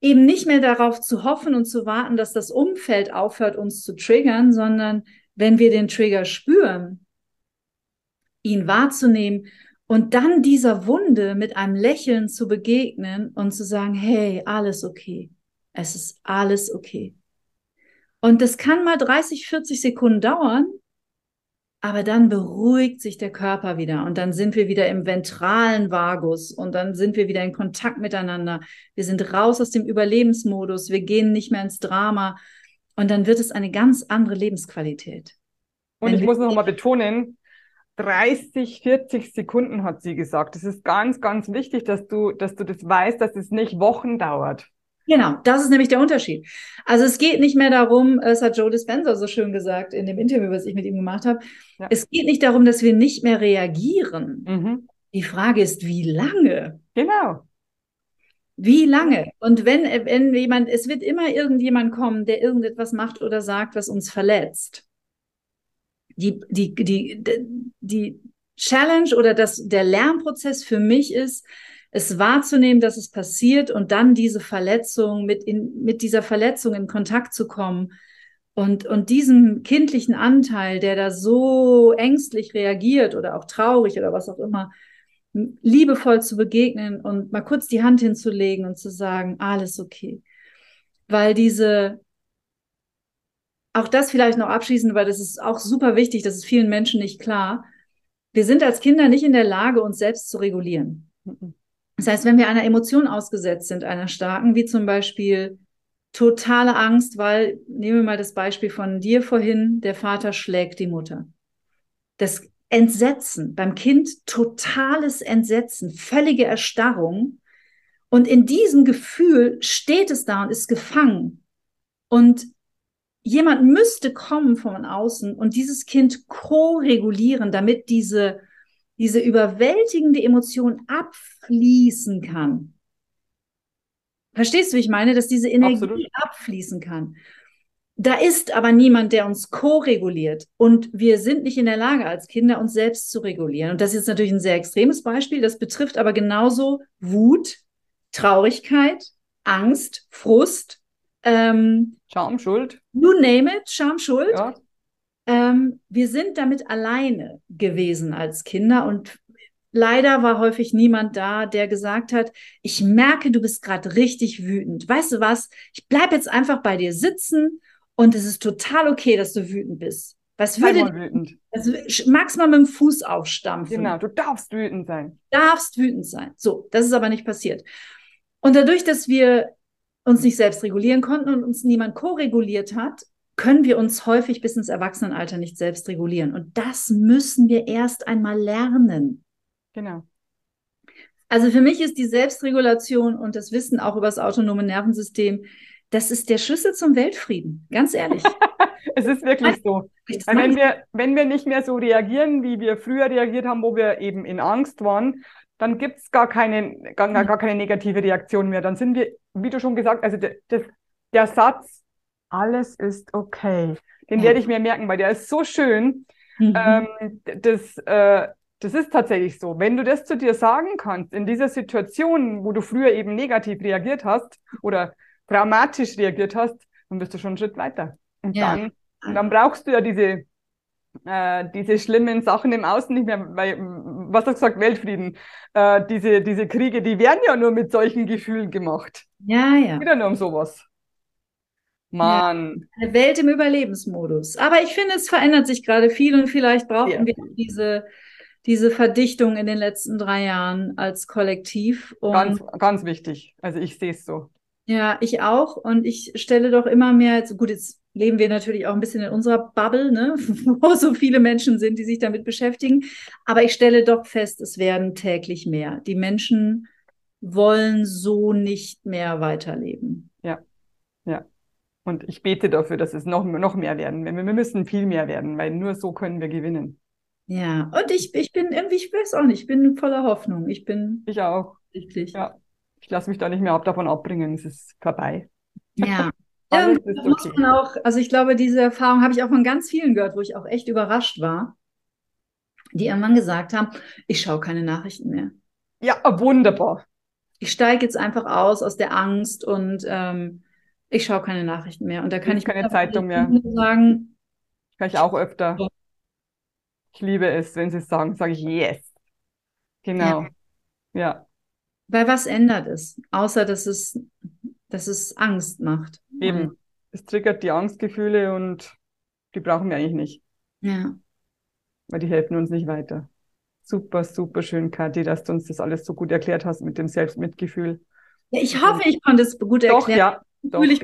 eben nicht mehr darauf zu hoffen und zu warten, dass das Umfeld aufhört, uns zu triggern, sondern wenn wir den Trigger spüren, ihn wahrzunehmen und dann dieser Wunde mit einem Lächeln zu begegnen und zu sagen, hey, alles okay. Es ist alles okay. Und das kann mal 30, 40 Sekunden dauern, aber dann beruhigt sich der Körper wieder und dann sind wir wieder im ventralen Vagus und dann sind wir wieder in Kontakt miteinander. Wir sind raus aus dem Überlebensmodus, wir gehen nicht mehr ins Drama und dann wird es eine ganz andere Lebensqualität. Und Wenn ich muss noch mal betonen, 30, 40 Sekunden hat sie gesagt. Das ist ganz, ganz wichtig, dass du, dass du das weißt, dass es nicht Wochen dauert. Genau, das ist nämlich der Unterschied. Also es geht nicht mehr darum, es hat Joe Dispenza so schön gesagt in dem Interview, was ich mit ihm gemacht habe, ja. es geht nicht darum, dass wir nicht mehr reagieren. Mhm. Die Frage ist, wie lange? Genau. Wie lange? Und wenn, wenn jemand, es wird immer irgendjemand kommen, der irgendetwas macht oder sagt, was uns verletzt. Die, die, die, die Challenge oder das, der Lernprozess für mich ist, es wahrzunehmen, dass es passiert und dann diese Verletzung mit, in, mit dieser Verletzung in Kontakt zu kommen und, und diesem kindlichen Anteil, der da so ängstlich reagiert oder auch traurig oder was auch immer, liebevoll zu begegnen und mal kurz die Hand hinzulegen und zu sagen, alles okay. Weil diese, auch das vielleicht noch abschließend, weil das ist auch super wichtig, das ist vielen Menschen nicht klar. Wir sind als Kinder nicht in der Lage, uns selbst zu regulieren. Das heißt, wenn wir einer Emotion ausgesetzt sind, einer starken, wie zum Beispiel totale Angst, weil, nehmen wir mal das Beispiel von dir vorhin, der Vater schlägt die Mutter. Das Entsetzen, beim Kind totales Entsetzen, völlige Erstarrung. Und in diesem Gefühl steht es da und ist gefangen. Und jemand müsste kommen von außen und dieses Kind ko-regulieren, damit diese diese überwältigende Emotion abfließen kann. Verstehst du, wie ich meine, dass diese Energie Absolut. abfließen kann? Da ist aber niemand, der uns ko-reguliert. Und wir sind nicht in der Lage, als Kinder uns selbst zu regulieren. Und das ist jetzt natürlich ein sehr extremes Beispiel. Das betrifft aber genauso Wut, Traurigkeit, Angst, Frust, ähm, Scham, Schuld. You name it, Scham, Schuld. Ja. Ähm, wir sind damit alleine gewesen als Kinder und leider war häufig niemand da, der gesagt hat, ich merke, du bist gerade richtig wütend. Weißt du was? Ich bleib jetzt einfach bei dir sitzen und es ist total okay, dass du wütend bist. Was würde wütend. Also, magst mal mit dem Fuß aufstampfen. Genau, du darfst wütend sein. Darfst wütend sein. So, das ist aber nicht passiert. Und dadurch, dass wir uns nicht selbst regulieren konnten und uns niemand ko-reguliert hat, können wir uns häufig bis ins Erwachsenenalter nicht selbst regulieren. Und das müssen wir erst einmal lernen. Genau. Also für mich ist die Selbstregulation und das Wissen auch über das autonome Nervensystem, das ist der Schlüssel zum Weltfrieden. Ganz ehrlich. *laughs* es ist wirklich so. Wenn wir, wenn wir nicht mehr so reagieren, wie wir früher reagiert haben, wo wir eben in Angst waren, dann gibt es gar keine, gar, gar keine negative Reaktion mehr. Dann sind wir, wie du schon gesagt, also der, der, der Satz, alles ist okay, den ja. werde ich mir merken, weil der ist so schön. Mhm. Ähm, das, äh, das ist tatsächlich so. Wenn du das zu dir sagen kannst, in dieser Situation, wo du früher eben negativ reagiert hast oder traumatisch reagiert hast, dann bist du schon einen Schritt weiter. Und ja. dann, und dann brauchst du ja diese, äh, diese schlimmen Sachen im Außen nicht mehr, weil, was hast du gesagt, Weltfrieden. Äh, diese, diese Kriege, die werden ja nur mit solchen Gefühlen gemacht. Ja, ja. Wieder nur um sowas. Mann. Ja, eine Welt im Überlebensmodus. Aber ich finde, es verändert sich gerade viel und vielleicht brauchen ja. wir diese diese Verdichtung in den letzten drei Jahren als Kollektiv. Und ganz, ganz wichtig. Also ich sehe es so. Ja, ich auch. Und ich stelle doch immer mehr, gut, jetzt leben wir natürlich auch ein bisschen in unserer Bubble, ne, *laughs* wo so viele Menschen sind, die sich damit beschäftigen. Aber ich stelle doch fest, es werden täglich mehr. Die Menschen wollen so nicht mehr weiterleben. Ja, ja. Und ich bete dafür, dass es noch, noch mehr werden. Wir müssen viel mehr werden, weil nur so können wir gewinnen. Ja, und ich, ich bin irgendwie, ich weiß auch nicht, ich bin voller Hoffnung. Ich bin. Ich auch. Richtig. Ja. Ich lasse mich da nicht mehr ab, davon abbringen. Es ist vorbei. Ja. *laughs* ja muss man auch, also ich glaube, diese Erfahrung habe ich auch von ganz vielen gehört, wo ich auch echt überrascht war, die irgendwann gesagt haben, ich schaue keine Nachrichten mehr. Ja, wunderbar. Ich steige jetzt einfach aus aus der Angst und ähm, ich schaue keine Nachrichten mehr. Und da kann ich, ich keine Zeitung mehr sagen. Kann ich auch öfter. Ich liebe es, wenn sie es sagen, sage ich yes. Genau. Ja. ja. Weil was ändert es? Außer, dass es, dass es Angst macht. Eben. Es triggert die Angstgefühle und die brauchen wir eigentlich nicht. Ja. Weil die helfen uns nicht weiter. Super, super schön, Kathi, dass du uns das alles so gut erklärt hast mit dem Selbstmitgefühl. Ja, ich hoffe, ich konnte es gut erklären. Doch, ja. Doch. Ich,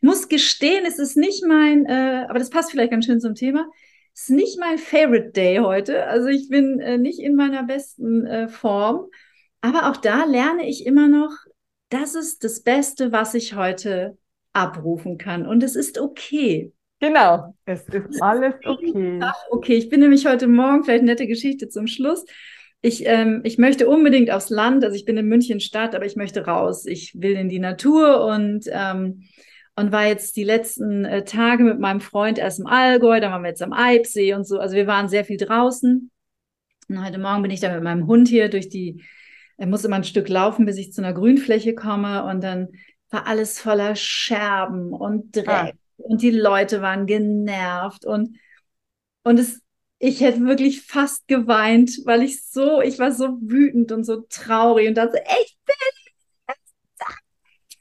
muss gestehen, es ist nicht mein, äh, aber das passt vielleicht ganz schön zum Thema ist nicht mein Favorite Day heute. Also ich bin äh, nicht in meiner besten äh, Form. Aber auch da lerne ich immer noch, das ist das Beste, was ich heute abrufen kann. Und es ist okay. Genau, es ist alles okay. Ach, okay, ich bin nämlich heute Morgen, vielleicht eine nette Geschichte zum Schluss. Ich, ähm, ich möchte unbedingt aufs Land, also ich bin in München Stadt, aber ich möchte raus. Ich will in die Natur und ähm, und war jetzt die letzten äh, Tage mit meinem Freund erst im Allgäu, dann waren wir jetzt am Eibsee und so. Also wir waren sehr viel draußen. Und heute Morgen bin ich dann mit meinem Hund hier durch die, er muss immer ein Stück laufen, bis ich zu einer Grünfläche komme und dann war alles voller Scherben und Dreck ah. und die Leute waren genervt und, und es, ich hätte wirklich fast geweint, weil ich so, ich war so wütend und so traurig und dachte, ich will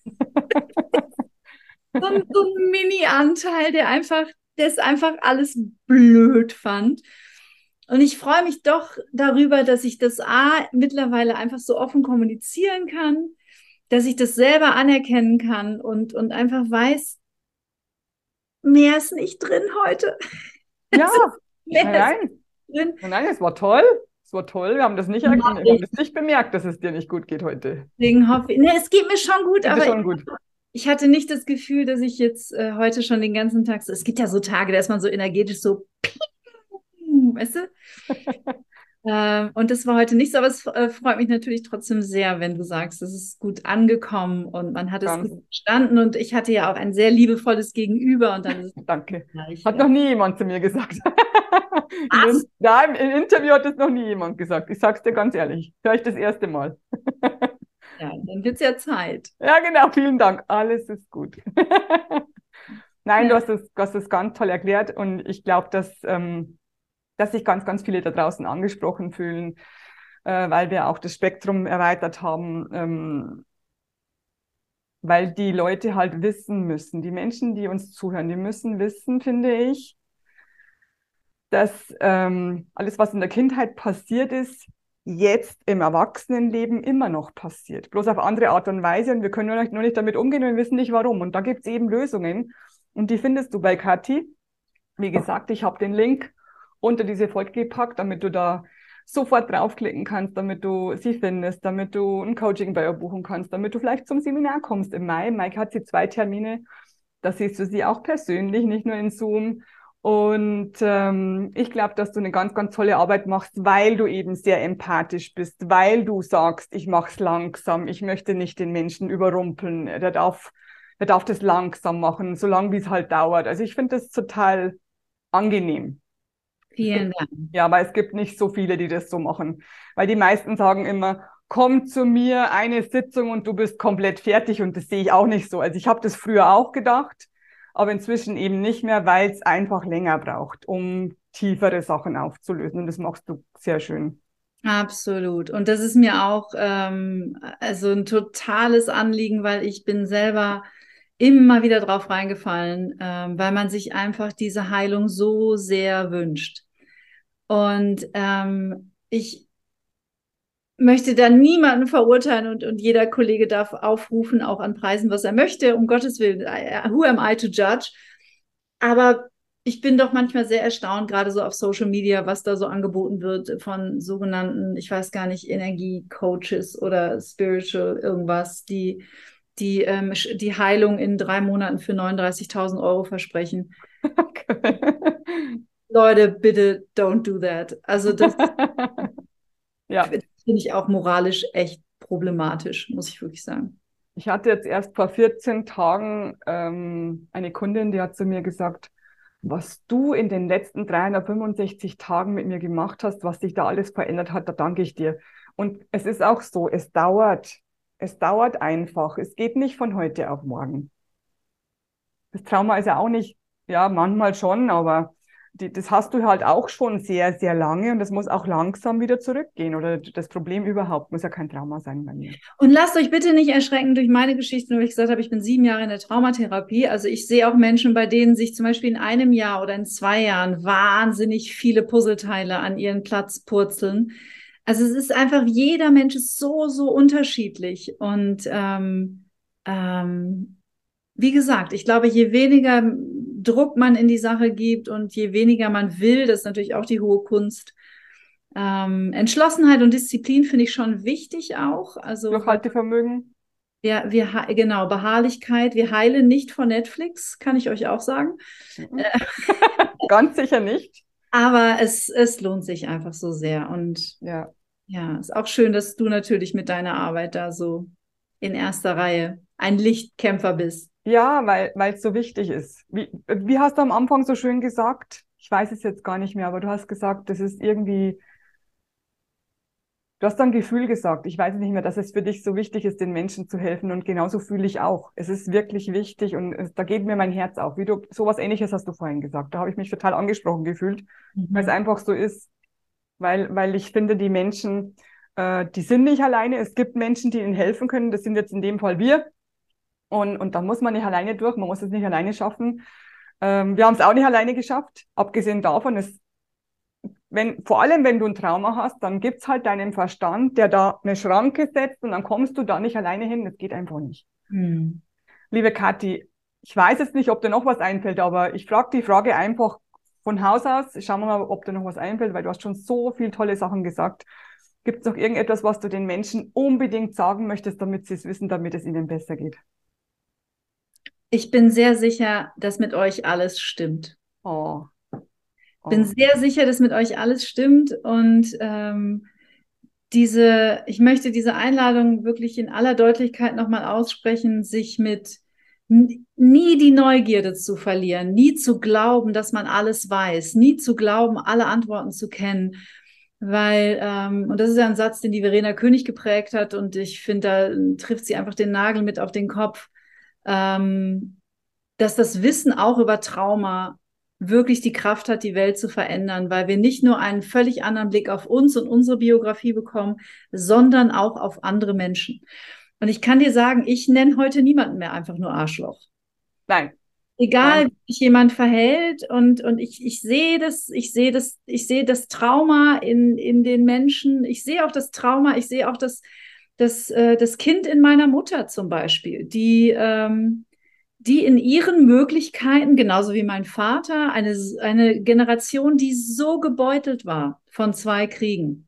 *laughs* so ein, so ein Mini-Anteil, der einfach, der es einfach alles blöd fand. Und ich freue mich doch darüber, dass ich das A mittlerweile einfach so offen kommunizieren kann, dass ich das selber anerkennen kann und, und einfach weiß, mehr ist nicht drin heute. Ja, *laughs* nein, nein. nein, es war toll. Es war toll. Wir haben das nicht, wir haben das nicht bemerkt, dass es dir nicht gut geht heute. Deswegen hoffe ich, ne, es geht mir schon gut, geht aber schon gut ich hatte nicht das Gefühl, dass ich jetzt äh, heute schon den ganzen Tag so, es gibt ja so Tage, da ist man so energetisch so, weißt du? *laughs* ähm, und das war heute nicht so, aber es äh, freut mich natürlich trotzdem sehr, wenn du sagst, es ist gut angekommen und man hat es gut verstanden und ich hatte ja auch ein sehr liebevolles Gegenüber und dann ist *laughs* Danke. Gleich, hat ja. noch nie jemand zu mir gesagt. Was? Nein, im Interview hat es noch nie jemand gesagt. Ich sag's dir ganz ehrlich. Ich das erste Mal. Ja, dann wird es ja Zeit. Ja, genau, vielen Dank. Alles ist gut. *laughs* Nein, ja. du, hast es, hast es ganz toll erklärt und ich glaube, dass, ähm, dass sich ganz, ganz viele da draußen angesprochen fühlen, äh, weil wir auch das Spektrum erweitert haben. Ähm, weil die Leute halt wissen müssen, die Menschen, die uns zuhören, die müssen wissen, finde ich, dass ähm, alles, was in der Kindheit passiert ist, jetzt im Erwachsenenleben immer noch passiert. Bloß auf andere Art und Weise und wir können nur nicht, nur nicht damit umgehen und wissen nicht warum. Und da gibt es eben Lösungen und die findest du bei Kathi. Wie gesagt, ich habe den Link unter diese Folge gepackt, damit du da sofort draufklicken kannst, damit du sie findest, damit du ein Coaching bei ihr buchen kannst, damit du vielleicht zum Seminar kommst im Mai. Mike hat sie zwei Termine. Da siehst du sie auch persönlich, nicht nur in Zoom. Und ähm, ich glaube, dass du eine ganz, ganz tolle Arbeit machst, weil du eben sehr empathisch bist, weil du sagst, ich mache es langsam, ich möchte nicht den Menschen überrumpeln, der darf, der darf das langsam machen, solange wie es halt dauert. Also ich finde das total angenehm. Vielen *laughs* Dank. Ja, weil es gibt nicht so viele, die das so machen. Weil die meisten sagen immer, komm zu mir, eine Sitzung und du bist komplett fertig. Und das sehe ich auch nicht so. Also ich habe das früher auch gedacht, aber inzwischen eben nicht mehr, weil es einfach länger braucht, um tiefere Sachen aufzulösen. Und das machst du sehr schön. Absolut. Und das ist mir auch ähm, also ein totales Anliegen, weil ich bin selber immer wieder drauf reingefallen, ähm, weil man sich einfach diese Heilung so sehr wünscht. Und ähm, ich möchte da niemanden verurteilen und, und jeder Kollege darf aufrufen, auch an Preisen, was er möchte, um Gottes Willen. Who am I to judge? Aber ich bin doch manchmal sehr erstaunt, gerade so auf Social Media, was da so angeboten wird von sogenannten, ich weiß gar nicht, Energiecoaches oder Spiritual irgendwas, die die ähm, die Heilung in drei Monaten für 39.000 Euro versprechen. Okay. Leute, bitte don't do that. Also das, *laughs* ja. Finde ich auch moralisch echt problematisch, muss ich wirklich sagen. Ich hatte jetzt erst vor 14 Tagen ähm, eine Kundin, die hat zu mir gesagt, was du in den letzten 365 Tagen mit mir gemacht hast, was sich da alles verändert hat, da danke ich dir. Und es ist auch so, es dauert. Es dauert einfach. Es geht nicht von heute auf morgen. Das Trauma ist ja auch nicht, ja, manchmal schon, aber die, das hast du halt auch schon sehr, sehr lange und das muss auch langsam wieder zurückgehen. Oder das Problem überhaupt muss ja kein Trauma sein bei mir. Und lasst euch bitte nicht erschrecken durch meine Geschichte, nur ich gesagt habe, ich bin sieben Jahre in der Traumatherapie. Also ich sehe auch Menschen, bei denen sich zum Beispiel in einem Jahr oder in zwei Jahren wahnsinnig viele Puzzleteile an ihren Platz purzeln. Also es ist einfach, jeder Mensch ist so, so unterschiedlich. Und ähm, ähm, wie gesagt, ich glaube, je weniger Druck man in die Sache gibt und je weniger man will, das ist natürlich auch die hohe Kunst. Ähm, Entschlossenheit und Disziplin finde ich schon wichtig auch. Also Durchhaltevermögen. Ja, wir genau Beharrlichkeit. Wir heilen nicht von Netflix, kann ich euch auch sagen. Mhm. *laughs* Ganz sicher nicht. Aber es, es lohnt sich einfach so sehr. Und ja. ja, ist auch schön, dass du natürlich mit deiner Arbeit da so in erster Reihe ein Lichtkämpfer bist. Ja, weil es so wichtig ist. Wie, wie hast du am Anfang so schön gesagt? Ich weiß es jetzt gar nicht mehr, aber du hast gesagt, das ist irgendwie, du hast dann Gefühl gesagt. Ich weiß nicht mehr, dass es für dich so wichtig ist, den Menschen zu helfen und genauso fühle ich auch. Es ist wirklich wichtig und es, da geht mir mein Herz auf. Wie du, sowas ähnliches hast du vorhin gesagt. Da habe ich mich total angesprochen gefühlt, mhm. weil es einfach so ist. Weil, weil ich finde, die Menschen, äh, die sind nicht alleine. Es gibt Menschen, die ihnen helfen können. Das sind jetzt in dem Fall wir. Und, und da muss man nicht alleine durch, man muss es nicht alleine schaffen. Ähm, wir haben es auch nicht alleine geschafft. Abgesehen davon ist, wenn, vor allem wenn du ein Trauma hast, dann gibt's halt deinen Verstand, der da eine Schranke setzt und dann kommst du da nicht alleine hin. Das geht einfach nicht. Hm. Liebe Kathi, ich weiß jetzt nicht, ob dir noch was einfällt, aber ich frage die Frage einfach von Haus aus. Schauen wir mal, ob dir noch was einfällt, weil du hast schon so viele tolle Sachen gesagt. Gibt es noch irgendetwas, was du den Menschen unbedingt sagen möchtest, damit sie es wissen, damit es ihnen besser geht? Ich bin sehr sicher, dass mit euch alles stimmt. Oh. oh. Bin sehr sicher, dass mit euch alles stimmt und ähm, diese, ich möchte diese Einladung wirklich in aller Deutlichkeit nochmal aussprechen, sich mit nie die Neugierde zu verlieren, nie zu glauben, dass man alles weiß, nie zu glauben, alle Antworten zu kennen. Weil, ähm, und das ist ja ein Satz, den die Verena König geprägt hat, und ich finde, da trifft sie einfach den Nagel mit auf den Kopf ähm, dass das Wissen auch über Trauma wirklich die Kraft hat, die Welt zu verändern, weil wir nicht nur einen völlig anderen Blick auf uns und unsere Biografie bekommen, sondern auch auf andere Menschen. Und ich kann dir sagen, ich nenne heute niemanden mehr einfach nur Arschloch. Nein. Egal, wie sich jemand verhält und, und ich, ich sehe das, ich sehe das, ich sehe das Trauma in, in den Menschen, ich sehe auch das Trauma, ich sehe auch das, das, äh, das Kind in meiner Mutter zum Beispiel, die, ähm, die in ihren Möglichkeiten, genauso wie mein Vater, eine, eine Generation, die so gebeutelt war von zwei Kriegen,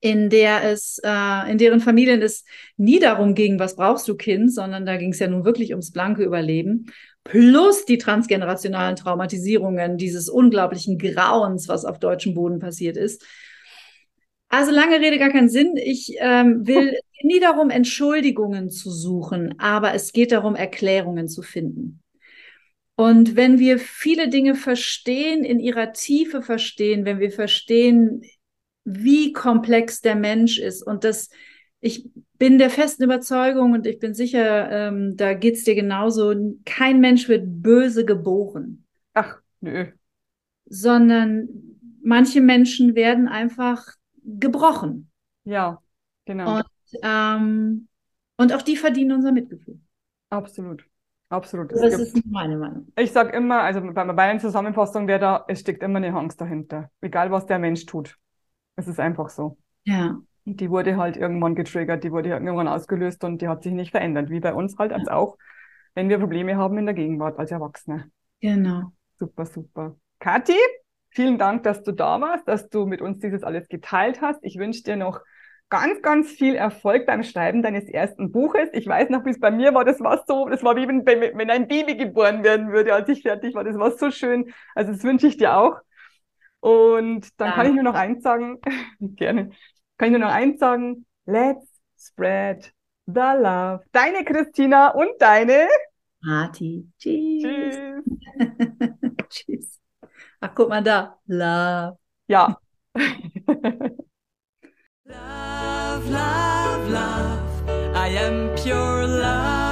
in der es, äh, in deren Familien es nie darum ging, was brauchst du Kind, sondern da ging es ja nun wirklich ums blanke Überleben plus die transgenerationalen Traumatisierungen dieses unglaublichen Grauens, was auf deutschem Boden passiert ist. Also lange Rede, gar keinen Sinn. Ich ähm, will nie darum, Entschuldigungen zu suchen, aber es geht darum, Erklärungen zu finden. Und wenn wir viele Dinge verstehen, in ihrer Tiefe verstehen, wenn wir verstehen, wie komplex der Mensch ist und das ich bin der festen Überzeugung und ich bin sicher, ähm, da geht es dir genauso, kein Mensch wird böse geboren. Ach, nö. Sondern manche Menschen werden einfach gebrochen. Ja, genau. Und, ähm, und auch die verdienen unser Mitgefühl. Absolut. Absolut. Das gibt, ist meine Meinung. Ich sage immer, also bei meiner Zusammenfassung wäre da, es steckt immer eine Angst dahinter. Egal, was der Mensch tut. Es ist einfach so. Ja die wurde halt irgendwann getriggert, die wurde irgendwann ausgelöst und die hat sich nicht verändert, wie bei uns halt als auch, wenn wir Probleme haben in der Gegenwart als Erwachsene. Genau. Super, super. Kathi, vielen Dank, dass du da warst, dass du mit uns dieses alles geteilt hast. Ich wünsche dir noch ganz, ganz viel Erfolg beim Schreiben deines ersten Buches. Ich weiß noch, bis bei mir war, das war so, das war wie wenn, wenn ein Baby geboren werden würde, als ich fertig war. Das war so schön. Also das wünsche ich dir auch. Und dann ja. kann ich nur noch eins sagen, *laughs* gerne kann ich nur noch eins sagen. Let's spread the love. Deine Christina und deine Marti. Tschüss. Tschüss. *laughs* Tschüss. Ach, guck mal da. Love. Ja. *laughs* love, love, love. I am pure love.